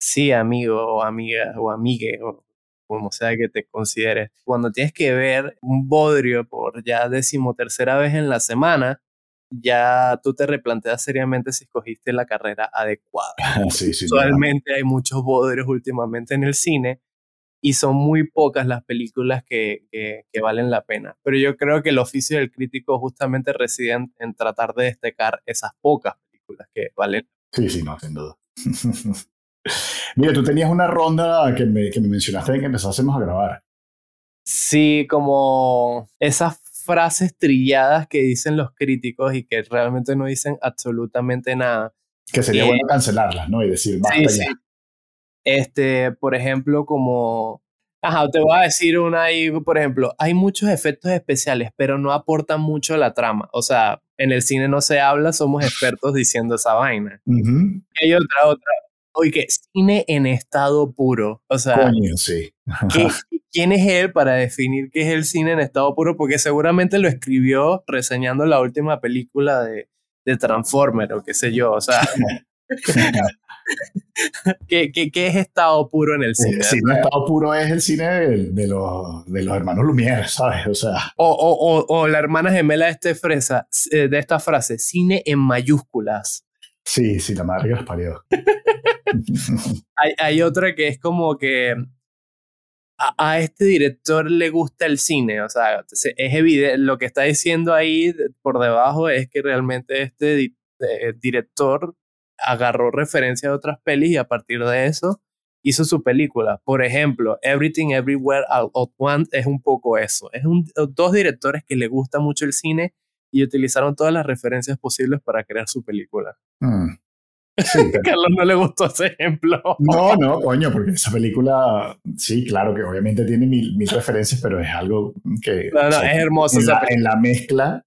Sí, amigo o amiga o amigue o como sea que te consideres. Cuando tienes que ver un bodrio por ya decimotercera vez en la semana, ya tú te replanteas seriamente si escogiste la carrera adecuada. sí, sí, Actualmente hay muchos bodrios últimamente en el cine y son muy pocas las películas que, que, que, valen la pena. Pero yo creo que el oficio del crítico justamente reside en, en tratar de destacar esas pocas películas que valen. Sí, sí, no, sin duda. Mira, tú tenías una ronda que me, que me mencionaste de que empezásemos a grabar. Sí, como esas frases trilladas que dicen los críticos y que realmente no dicen absolutamente nada. Que sería eh, bueno cancelarlas, ¿no? Y decir, basta sí, ya. Sí. Este, por ejemplo, como... Ajá, te voy a decir una ahí, por ejemplo, hay muchos efectos especiales, pero no aportan mucho a la trama. O sea, en el cine no se habla, somos expertos diciendo esa vaina. Uh -huh. Hay otra, otra, oye, cine en estado puro. O sea, Coño, sí. ¿qué, ¿quién es él para definir qué es el cine en estado puro? Porque seguramente lo escribió reseñando la última película de, de Transformer o qué sé yo. O sea, ¿qué, qué, qué es estado puro en el cine? El cine en estado puro es el cine de, de, los, de los hermanos Lumière, ¿sabes? O sea. O, o, o, o la hermana gemela de, este fresa, eh, de esta frase, cine en mayúsculas. Sí, sí, la madre que los parió. hay, otra que es como que a, este director le gusta el cine, o sea, es evidente, lo que está diciendo ahí por debajo es que realmente este eh, director agarró referencia de otras pelis y a partir de eso hizo su película. Por ejemplo, Everything Everywhere All at Once es un poco eso. Es dos directores que le gusta mucho el cine y utilizaron todas las referencias posibles para crear su película. Mm. Sí, pero... Carlos no le gustó ese ejemplo. No, no, coño, porque esa película, sí, claro que obviamente tiene mil, mil referencias, pero es algo que... No, no, o sea, es hermoso. En la, en la, mezcla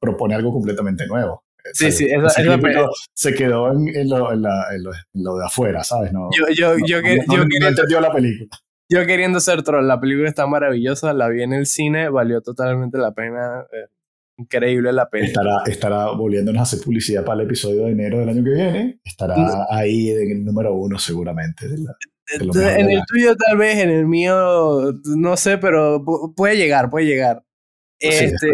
propone algo completamente nuevo. Sí, o sea, sí, esa, esa quedó, se quedó en, en, lo, en, la, lo, lo, de afuera, ¿sabes? No, yo, yo, no, yo, que, no, yo queriendo, entendió la película. Yo queriendo ser troll, la película está maravillosa, la vi en el cine, valió totalmente la pena. Eh, increíble la peli. Estará, estará volviéndonos a hacer publicidad para el episodio de enero del año que viene. Estará ahí en el número uno seguramente. en el tuyo tal vez, en el mío no sé, pero puede llegar, puede llegar. Este,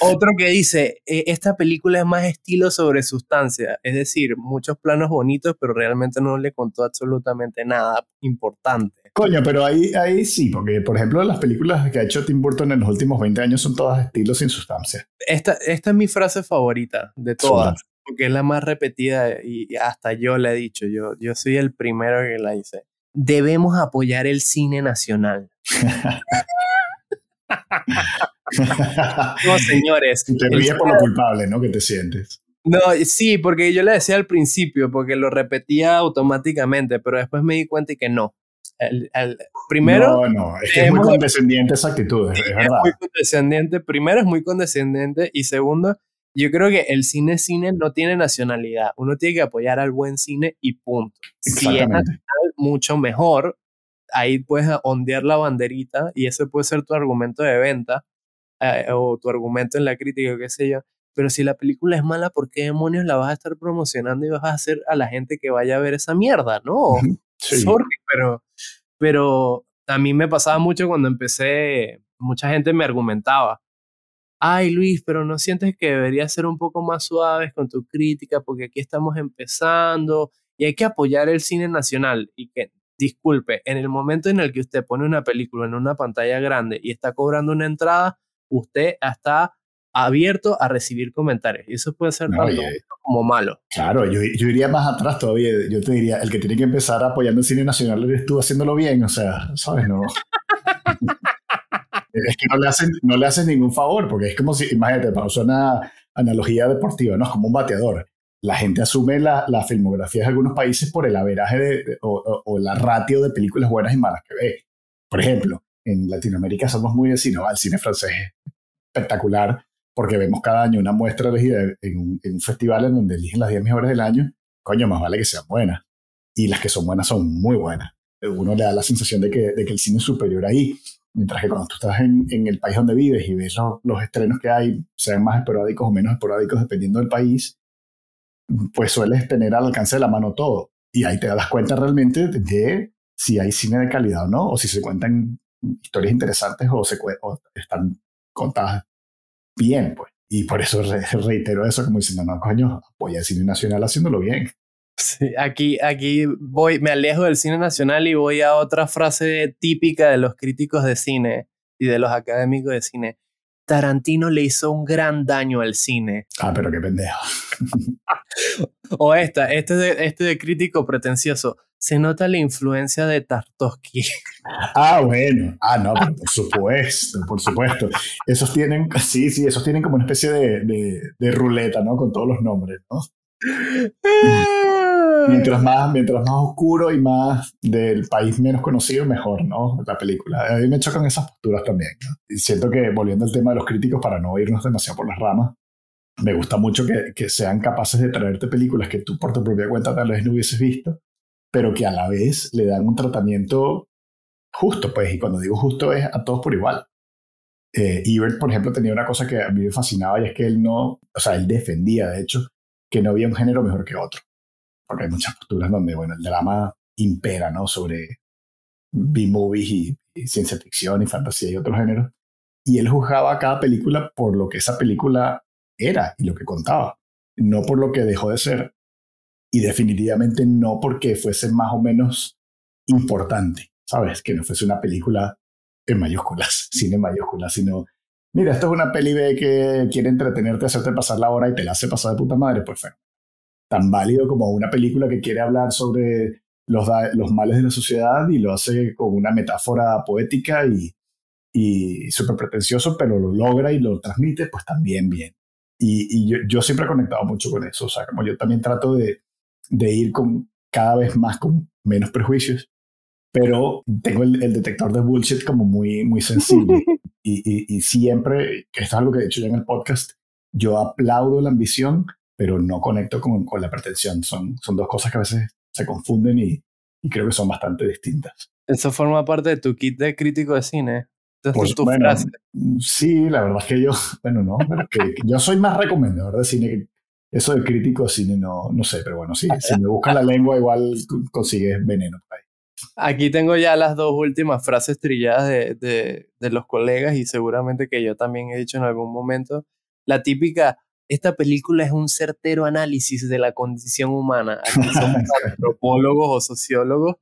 otro que dice, e, esta película es más estilo sobre sustancia, es decir, muchos planos bonitos, pero realmente no le contó absolutamente nada importante. Coño, pero ahí, ahí sí, porque por ejemplo las películas que ha hecho Tim Burton en los últimos 20 años son todas estilos sin sustancia. Esta, esta es mi frase favorita de todas, porque es la más repetida y hasta yo la he dicho, yo, yo soy el primero que la hice. Debemos apoyar el cine nacional. no, señores. Te ríes por lo culpable, ¿no? Que te sientes. No, sí, porque yo le decía al principio, porque lo repetía automáticamente, pero después me di cuenta y que no. El, primero. No, no, es que es muy condescendiente esa actitud, es, verdad. Es muy condescendiente. Primero es muy condescendiente y segundo, yo creo que el cine cine no tiene nacionalidad. Uno tiene que apoyar al buen cine y punto. Si es nacional, mucho mejor. Ahí puedes ondear la banderita y ese puede ser tu argumento de venta eh, o tu argumento en la crítica, o qué sé yo. Pero si la película es mala, ¿por qué demonios la vas a estar promocionando y vas a hacer a la gente que vaya a ver esa mierda? No, sorry, pero, pero a mí me pasaba mucho cuando empecé, mucha gente me argumentaba, ay Luis, pero no sientes que deberías ser un poco más suaves con tu crítica porque aquí estamos empezando y hay que apoyar el cine nacional y que, disculpe, en el momento en el que usted pone una película en una pantalla grande y está cobrando una entrada, usted está abierto a recibir comentarios. Y eso puede ser tanto como malo. Claro, yo, yo, iría más atrás todavía. Yo te diría, el que tiene que empezar apoyando el cine nacional eres tú haciéndolo bien. O sea, ¿sabes? No. es que no le, hacen, no le hacen ningún favor, porque es como si, imagínate, para usar una analogía deportiva, ¿no? Es como un bateador. La gente asume la, la filmografía de algunos países por el averaje de, o, o, la ratio de películas buenas y malas que ve. Por ejemplo, en Latinoamérica somos muy de cine, el cine francés espectacular, porque vemos cada año una muestra elegida en un, en un festival en donde eligen las 10 mejores del año, coño, más vale que sean buenas. Y las que son buenas son muy buenas. Uno le da la sensación de que, de que el cine es superior ahí, mientras que cuando tú estás en, en el país donde vives y ves los, los, estrenos que hay, sean más esporádicos o menos esporádicos dependiendo del país, pues sueles tener al alcance de la mano todo. Y ahí te das cuenta realmente de si hay cine de calidad o no, o si se cuentan historias interesantes o, se, o están contadas bien, pues. Y por eso reitero eso como diciendo, no, coño, apoya el cine nacional haciéndolo bien. Sí, aquí, aquí voy, me alejo del cine nacional y voy a otra frase típica de los críticos de cine y de los académicos de cine. Tarantino le hizo un gran daño al cine. Ah, pero qué pendejo. o esta, este de, este de crítico pretencioso se nota la influencia de Tartovsky. Ah, bueno. Ah, no, por supuesto, por supuesto. Esos tienen, sí, sí, esos tienen como una especie de, de, de ruleta, ¿no? Con todos los nombres, ¿no? mientras más, mientras más oscuro y más del país menos conocido, mejor, ¿no? La película. A mí me chocan esas posturas también. ¿no? Y siento que, volviendo al tema de los críticos, para no irnos demasiado por las ramas, me gusta mucho que, que sean capaces de traerte películas que tú por tu propia cuenta tal vez no hubieses visto pero que a la vez le dan un tratamiento justo, pues, y cuando digo justo es a todos por igual. Eh, Ebert, por ejemplo, tenía una cosa que a mí me fascinaba y es que él no, o sea, él defendía, de hecho, que no había un género mejor que otro. Porque hay muchas posturas donde, bueno, el drama impera, ¿no? Sobre B-movies y, y, ciencia ficción y fantasía y otros géneros. Y él juzgaba a cada película por lo que esa película era y lo que contaba, no por lo que dejó de ser y definitivamente no porque fuese más o menos importante, ¿sabes? Que no fuese una película en mayúsculas, cine en mayúsculas, sino, mira, esto es una peli de que quiere entretenerte, hacerte pasar la hora y te la hace pasar de puta madre, pues bueno, tan válido como una película que quiere hablar sobre los, los males de la sociedad y lo hace con una metáfora poética y, y súper pretencioso, pero lo logra y lo transmite, pues también bien. Y, y yo, yo, siempre he conectado mucho con eso, o sea, como yo también trato de, de ir con cada vez más con menos prejuicios, pero tengo el, el detector de bullshit como muy, muy sensible. y, y, y, siempre, que esto es algo que he dicho ya en el podcast, yo aplaudo la ambición, pero no conecto con, con la pretensión. Son, son dos cosas que a veces se confunden y, y creo que son bastante distintas. Eso forma parte de tu kit de crítico de cine. Pues, bueno, sí, la verdad es que yo, bueno, no, pero que, yo soy más recomendador de cine. Eso de crítico cine no, no sé, pero bueno, sí, si me buscas la lengua igual consigues veneno por ahí. Aquí tengo ya las dos últimas frases trilladas de, de, de, los colegas y seguramente que yo también he dicho en algún momento. La típica, esta película es un certero análisis de la condición humana. Aquí somos antropólogos o sociólogos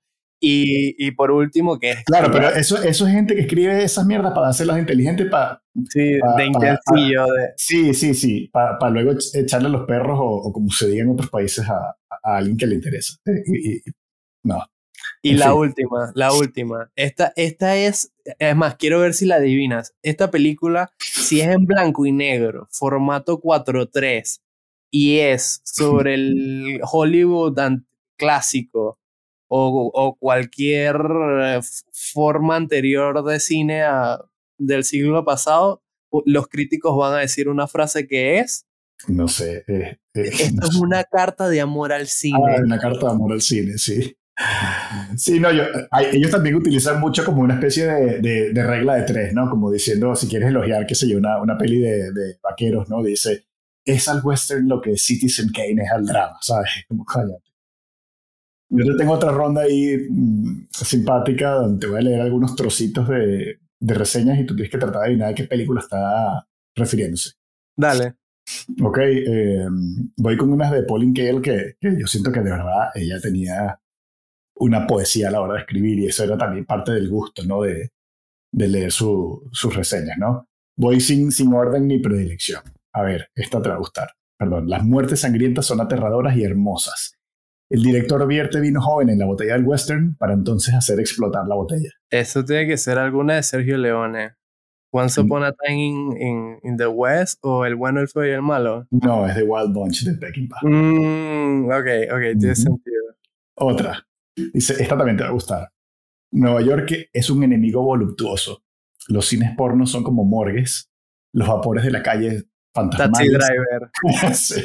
y, y, por último, que es... Claro, pero eso, eso es gente que escribe esas mierdas para hacerlas inteligentes, para... Sí, de intensillo. De... Sí, sí, sí, para luego echarle a los perros o, como se diga en otros países a, a alguien que le interesa. Y, no. Y la última, la última. Esta, esta es, es más, quiero ver si la adivinas. Esta película, si es en blanco y negro, formato 4.3, y es sobre el Hollywood clásico, o, cualquier eh, forma anterior de cine del siglo pasado, los críticos van a decir una frase que es... No sé. Eh, eh, Esto es una carta de amor al cine. Ah, una carta de amor al cine, sí. Sí, no, yo, ellos también utilizan mucho como una especie de, de, regla de tres, ¿no? Como diciendo, si quieres elogiar, qué sé yo, una, una peli de, de, vaqueros, ¿no? Dice, es al western lo que Citizen Kane es al drama, ¿sabes? Como cállate. Yo te tengo otra ronda ahí mm, simpática donde te voy a leer algunos trocitos de, de reseñas y tú tienes que tratar de adivinar a qué película está refiriéndose. Dale. Ok, eh, voy con unas de Pauline Kael que, que, yo siento que de verdad ella tenía una poesía a la hora de escribir y eso era también parte del gusto, ¿no? De, de leer su, sus reseñas, ¿no? Voy sin, sin orden ni predilección. A ver, esta te va a gustar. Perdón, las muertes sangrientas son aterradoras y hermosas. El director vierte vino joven en la botella del western para entonces hacer explotar la botella. Eso tiene que ser alguna de Sergio Leone. Once mm. Upon a Time in, in, the West o El bueno, el feo y el malo. No, es The Wild Bunch de Peckinpah. Mm, ok, ok, tiene sentido. Otra. Dice, esta también te va a gustar. Nueva York es un enemigo voluptuoso. Los cines pornos son como morgues. Los vapores de la calle fantasmales. Taxi driver. sí.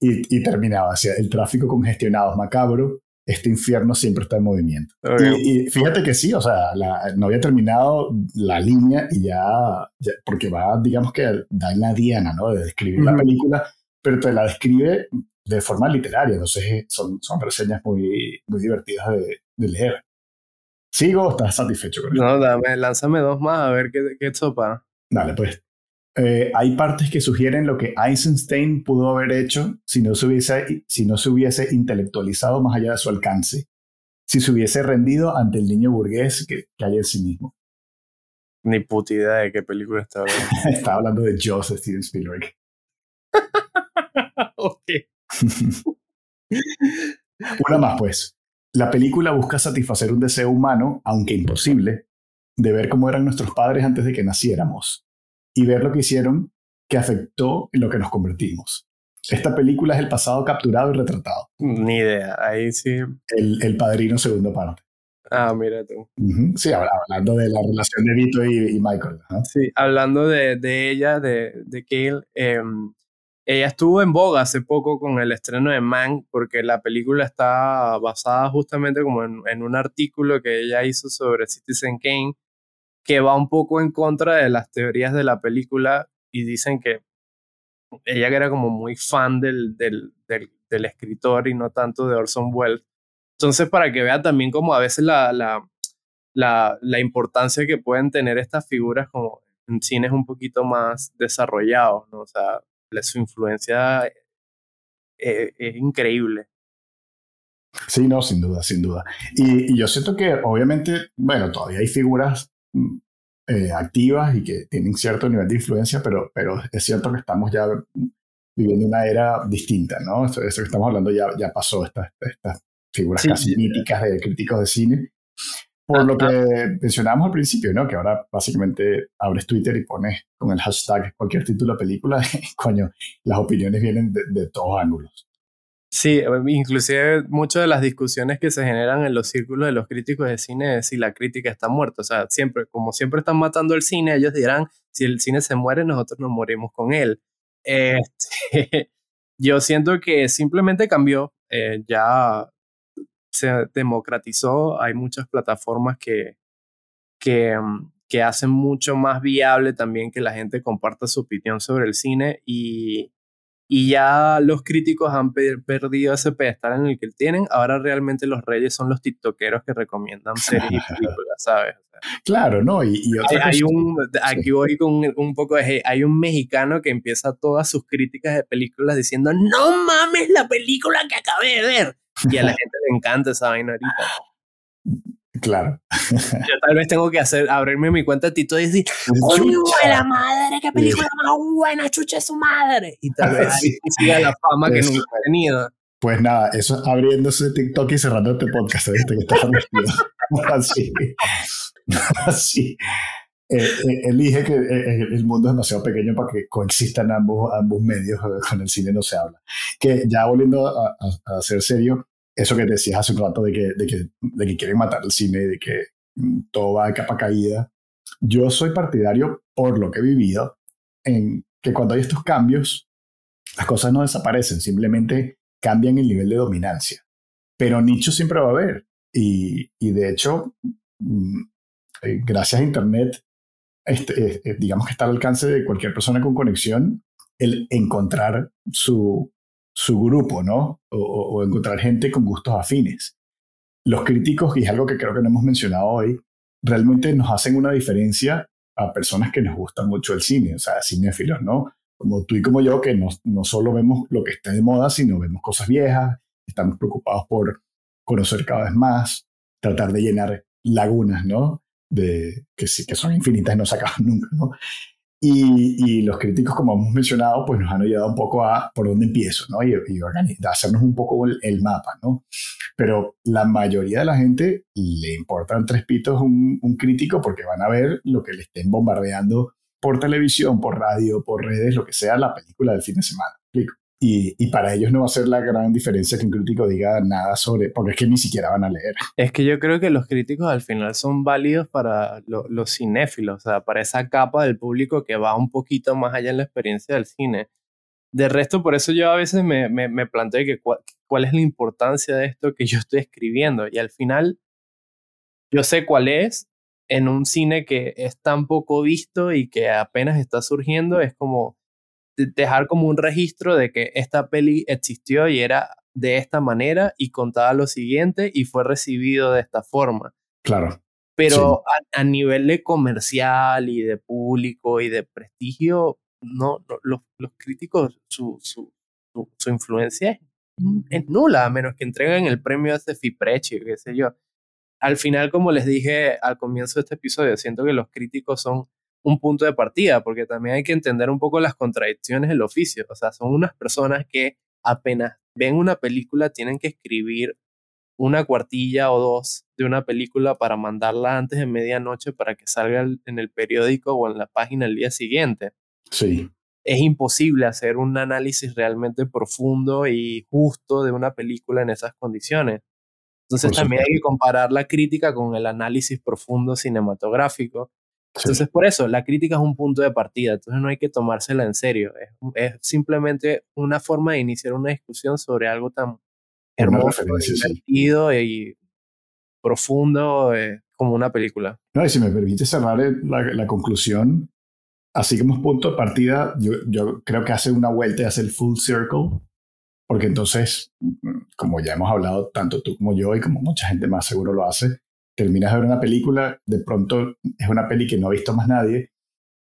Y, y, terminaba, hacia el tráfico congestionado es macabro, este infierno siempre está en movimiento. Y, fíjate que sí, o sea, no había terminado la línea y ya, porque va, digamos que da en la diana, ¿no? De describir la película, pero te la describe de forma literaria, entonces son, son reseñas muy, muy divertidas de, de leer. ¿Sigo o estás satisfecho con eso? No, dame, lánzame dos más a ver qué, qué sopa. Dale, pues. Eh, hay partes que sugieren lo que Eisenstein pudo haber hecho si no, se hubiese, si no se hubiese intelectualizado más allá de su alcance, si se hubiese rendido ante el niño burgués que, que hay en sí mismo. Ni puta idea de qué película está hablando. está hablando de Jaws de Steven Spielberg. ok. Una más, pues. La película busca satisfacer un deseo humano, aunque imposible, de ver cómo eran nuestros padres antes de que naciéramos y ver lo que hicieron que afectó en lo que nos convertimos. Esta película es el pasado capturado y retratado. Ni idea, ahí sí. El, el Padrino segunda parte. Ah, mira tú. Sí, hablando de la relación de Vito y, Michael. Sí, hablando de, de ella, de, de Kale, em, ella estuvo en boga hace poco con el estreno de Man, porque la película está basada justamente como en, en un artículo que ella hizo sobre Citizen Kane, que va un poco en contra de las teorías de la película y dicen que ella era como muy fan del, del, del, escritor y no tanto de Orson Welles. Entonces, para que vea también como a veces la, la, la, importancia que pueden tener estas figuras como en cines un poquito más desarrollados, ¿no? O sea, su influencia es, es increíble. Sí, no, sin duda, sin duda. Y, y, yo siento que obviamente, bueno, todavía hay figuras eh, activas y que tienen cierto nivel de influencia, pero, pero es cierto que estamos ya viviendo una era distinta, ¿no? Eso, que estamos hablando ya, ya pasó, estas, estas figuras casi míticas de críticos de cine. Por lo que mencionábamos al principio, ¿no? Que ahora básicamente abres Twitter y pones con el hashtag cualquier título de película, coño, las opiniones vienen de, de todos ángulos. Sí, inclusive muchas de las discusiones que se generan en los círculos de los críticos de cine es si la crítica está muerta. O sea, siempre, como siempre están matando el cine, ellos dirán, si el cine se muere, nosotros nos morimos con él. Este, yo siento que simplemente cambió, eh, ya se democratizó, hay muchas plataformas que, que, que hacen mucho más viable también que la gente comparta su opinión sobre el cine y, y ya los críticos han perdido ese pedestal en el que tienen. Ahora realmente los reyes son los tiktokeros que recomiendan series y películas, ¿sabes? claro, ¿no? Y, hay, un, aquí voy con un, poco de... Hay un mexicano que empieza todas sus críticas de películas diciendo, no mames la película que acabé de ver. Y a la gente le encanta esa vaina ahorita. Claro. Yo tal vez tengo que hacer, abrirme mi cuenta de Tito y decir, ¡Coño de la madre! ¡Qué película más buena! ¡Chucha su madre! Y tal vez ahí siga la fama que nunca he tenido. Pues nada, eso abriéndose TikTok y cerrando este podcast, ¿viste? Que estás Así. Así. Eh, eh, elige que eh, el mundo es demasiado pequeño para que coexistan ambos, ambos medios, con el cine no se habla. Que ya volviendo a, a, a ser serio, eso que decías hace un rato de que, de que, de que quieren matar el cine, de que mm, todo va de capa caída. Yo soy partidario, por lo que he vivido, en que cuando hay estos cambios, las cosas no desaparecen, simplemente cambian el nivel de dominancia. Pero nicho siempre va a haber. Y, y de hecho, mm, eh, gracias a Internet, este, eh, digamos que está al alcance de cualquier persona con conexión el encontrar su, su grupo, ¿no? O, encontrar gente con gustos afines. Los críticos, y es algo que creo que no hemos mencionado hoy, realmente nos hacen una diferencia a personas que nos gusta mucho el cine, o sea, cinéfilos, ¿no? Como tú y como yo, que no, no solo vemos lo que está de moda, sino vemos cosas viejas, estamos preocupados por conocer cada vez más, tratar de llenar lagunas, ¿no? De, que, sí, que son infinitas y no se acaban nunca, ¿no? Y, los críticos, como hemos mencionado, pues nos han ayudado un poco a por dónde empiezo, ¿no? Y, y hacernos un poco el, mapa, ¿no? Pero la mayoría de la gente le importan tres pitos un, un crítico porque van a ver lo que le estén bombardeando por televisión, por radio, por redes, lo que sea, la película del fin de semana. ¿explico? Y, para ellos no va a ser la gran diferencia que un crítico diga nada sobre, porque es que ni siquiera van a leer. Es que yo creo que los críticos al final son válidos para los cinéfilos, o sea, para esa capa del público que va un poquito más allá en la experiencia del cine. De resto, por eso yo a veces me, me, planteo que cuál es la importancia de esto que yo estoy escribiendo. Y al final, yo sé cuál es en un cine que es tan poco visto y que apenas está surgiendo, es como dejar como un registro de que esta peli existió y era de esta manera y contaba lo siguiente y fue recibido de esta forma. Claro. Pero a, nivel de comercial y de público y de prestigio, no, los, los, críticos, su, su, su, influencia es, nula, a menos que entreguen el premio a ese Fiprechi, qué sé yo. Al final, como les dije al comienzo de este episodio, siento que los críticos son un punto de partida, porque también hay que entender un poco las contradicciones del oficio. O sea, son unas personas que apenas ven una película tienen que escribir una cuartilla o dos de una película para mandarla antes de medianoche para que salga en el periódico o en la página el día siguiente. Sí. Es imposible hacer un análisis realmente profundo y justo de una película en esas condiciones. Entonces también hay que comparar la crítica con el análisis profundo cinematográfico entonces, por eso, la crítica es un punto de partida, entonces no hay que tomársela en serio, es, simplemente una forma de iniciar una discusión sobre algo tan hermoso, divertido y profundo eh, como una película. No, y si me permite cerrar la, conclusión, así como punto de partida, yo, yo creo que hace una vuelta y hace el full circle, porque entonces, mm, como ya hemos hablado, tanto tú como yo y como mucha gente más seguro lo hace, terminas de ver una película, de pronto es una peli que no ha visto más nadie,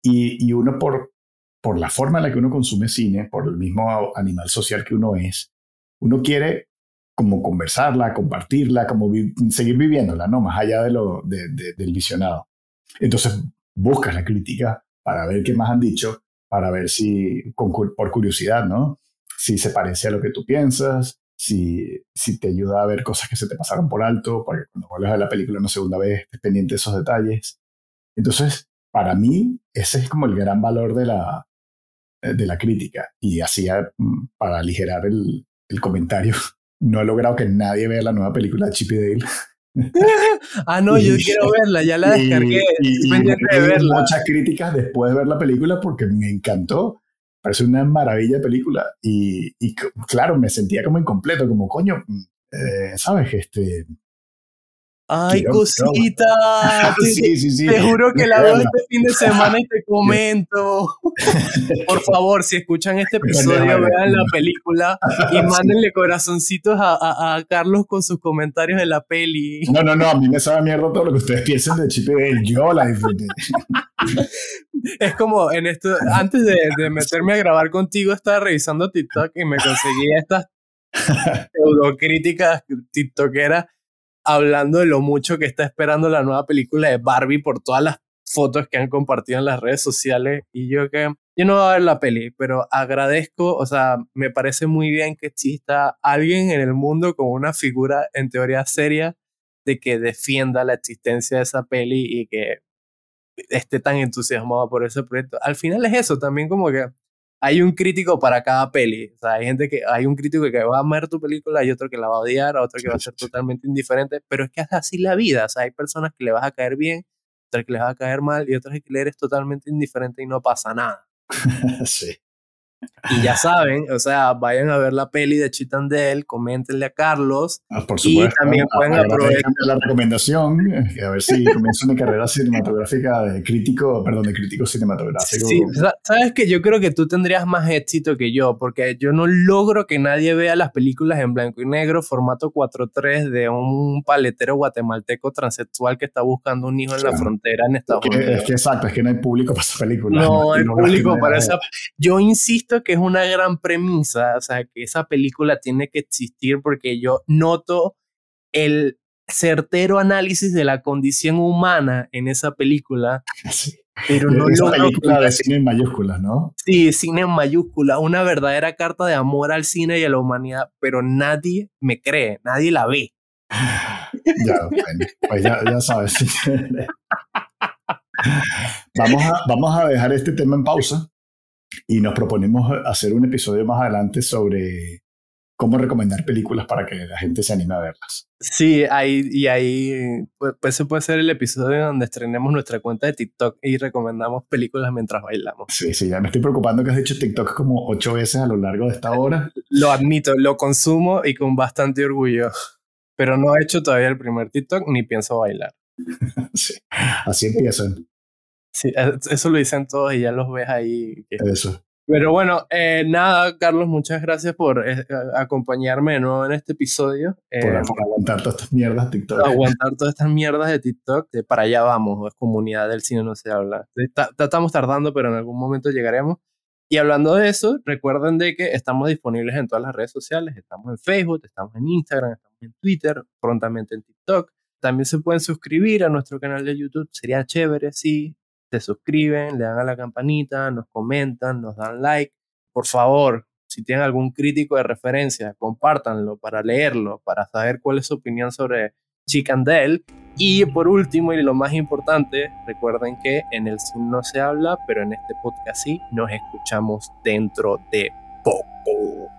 y, uno por, por la forma en la que uno consume cine, por el mismo animal social que uno es, uno quiere como conversarla, compartirla, como seguir viviéndola, ¿no? Más allá de lo, del visionado. Entonces buscas la crítica para ver qué más han dicho, para ver si, por curiosidad, ¿no? Si se parece a lo que tú piensas, si, si te ayuda a ver cosas que se te pasaron por alto, para que cuando vuelvas a la película una segunda vez estés pendiente de esos detalles. Entonces, para mí, ese es como el gran valor de la, de la crítica. Y así, mm, para aligerar el, el comentario, no he logrado que nadie vea la nueva película de Chip y Dale. ah, no, yo quiero verla, ya la descargué. Y, de verla. muchas críticas después de ver la película porque me encantó parece una maravilla de película. Y, claro, me sentía como incompleto, como coño, eh, ¿sabes? Este, Ay, cosita. sí, sí, sí. Te juro que la veo este fin de semana y te comento. Por favor, si escuchan este episodio, vean la película y mándenle corazoncitos a, a, Carlos con sus comentarios de la peli. No, no, no, a mí me sabe mierda todo lo que ustedes piensen de Chip y Yo la disfruté. Es como en esto, antes de, de meterme a grabar contigo, estaba revisando TikTok y me conseguí estas pseudo críticas tiktokeras hablando de lo mucho que está esperando la nueva película de Barbie por todas las fotos que han compartido en las redes sociales y yo que yo no voy a ver la peli, pero agradezco, o sea, me parece muy bien que exista alguien en el mundo con una figura en teoría seria de que defienda la existencia de esa peli y que esté tan entusiasmado por ese proyecto. Al final es eso, también como que hay un crítico para cada peli. O sea, hay gente que, hay un crítico que va a amar tu película, hay otro que la va a odiar, otro que va a ser totalmente indiferente, pero es que es así la vida. O sea, hay personas que le vas a caer bien, otras que les va a caer mal y otras que le eres totalmente indiferente y no pasa nada. sí. Y ya saben, o sea, vayan a ver la peli de Chitandel, coméntenle a Carlos. Ah, por supuesto. Y también pueden aprovechar la recomendación, eh, a ver si comienzo una carrera cinematográfica de crítico, perdón, de crítico cinematográfico. Sí, sabes que yo creo que tú tendrías más éxito que yo, porque yo no logro que nadie vea las películas en blanco y negro, formato 4.3 de un paletero guatemalteco transexual que está buscando un hijo en la frontera en Estados Unidos. Es que exacto, es que no hay público para esa película. No, hay público para esa. Yo insisto que es una gran premisa, o sea, que esa película tiene que existir porque yo noto el certero análisis de la condición humana en esa película. Pero no esa película de cine en mayúsculas, ¿no? Sí, cine en mayúsculas, una verdadera carta de amor al cine y a la humanidad, pero nadie me cree, nadie la ve. Ya, pues ya, ya sabes. vamos, a, vamos a dejar este tema en pausa y nos proponemos hacer un episodio más adelante sobre cómo recomendar películas para que la gente se anime a verlas. Sí, ahí, y ahí pues, pues ese puede ser el episodio donde estrenemos nuestra cuenta de TikTok y recomendamos películas mientras bailamos. Sí, sí, ya me estoy preocupando que has hecho TikTok como ocho veces a lo largo de esta hora. Lo admito, lo consumo y con bastante orgullo, pero no he hecho todavía el primer TikTok ni pienso bailar. sí, así empiezan. Sí, eh, eso lo dicen todos y ya los ves ahí. Eso. Pero bueno, eh, nada, Carlos, muchas gracias por eh, acompañarme de nuevo en este episodio. Por, aguantar todas estas mierdas de TikTok. Aguantar todas estas mierdas de TikTok. para allá vamos, es comunidad del cine, no se habla. Estamos tardando, pero en algún momento llegaremos. Y hablando de eso, recuerden de que estamos disponibles en todas las redes sociales. Estamos en Facebook, estamos en Instagram, estamos en Twitter, prontamente en TikTok. También se pueden suscribir a nuestro canal de YouTube. Sería chévere si se suscriben, le dan a la campanita, nos comentan, nos dan like. Por favor, si tienen algún crítico de referencia, compártanlo para leerlo, para saber cuál es su opinión sobre Chicandel. Y por último, y lo más importante, recuerden que en el Zoom no se habla, pero en este podcast sí nos escuchamos dentro de poco.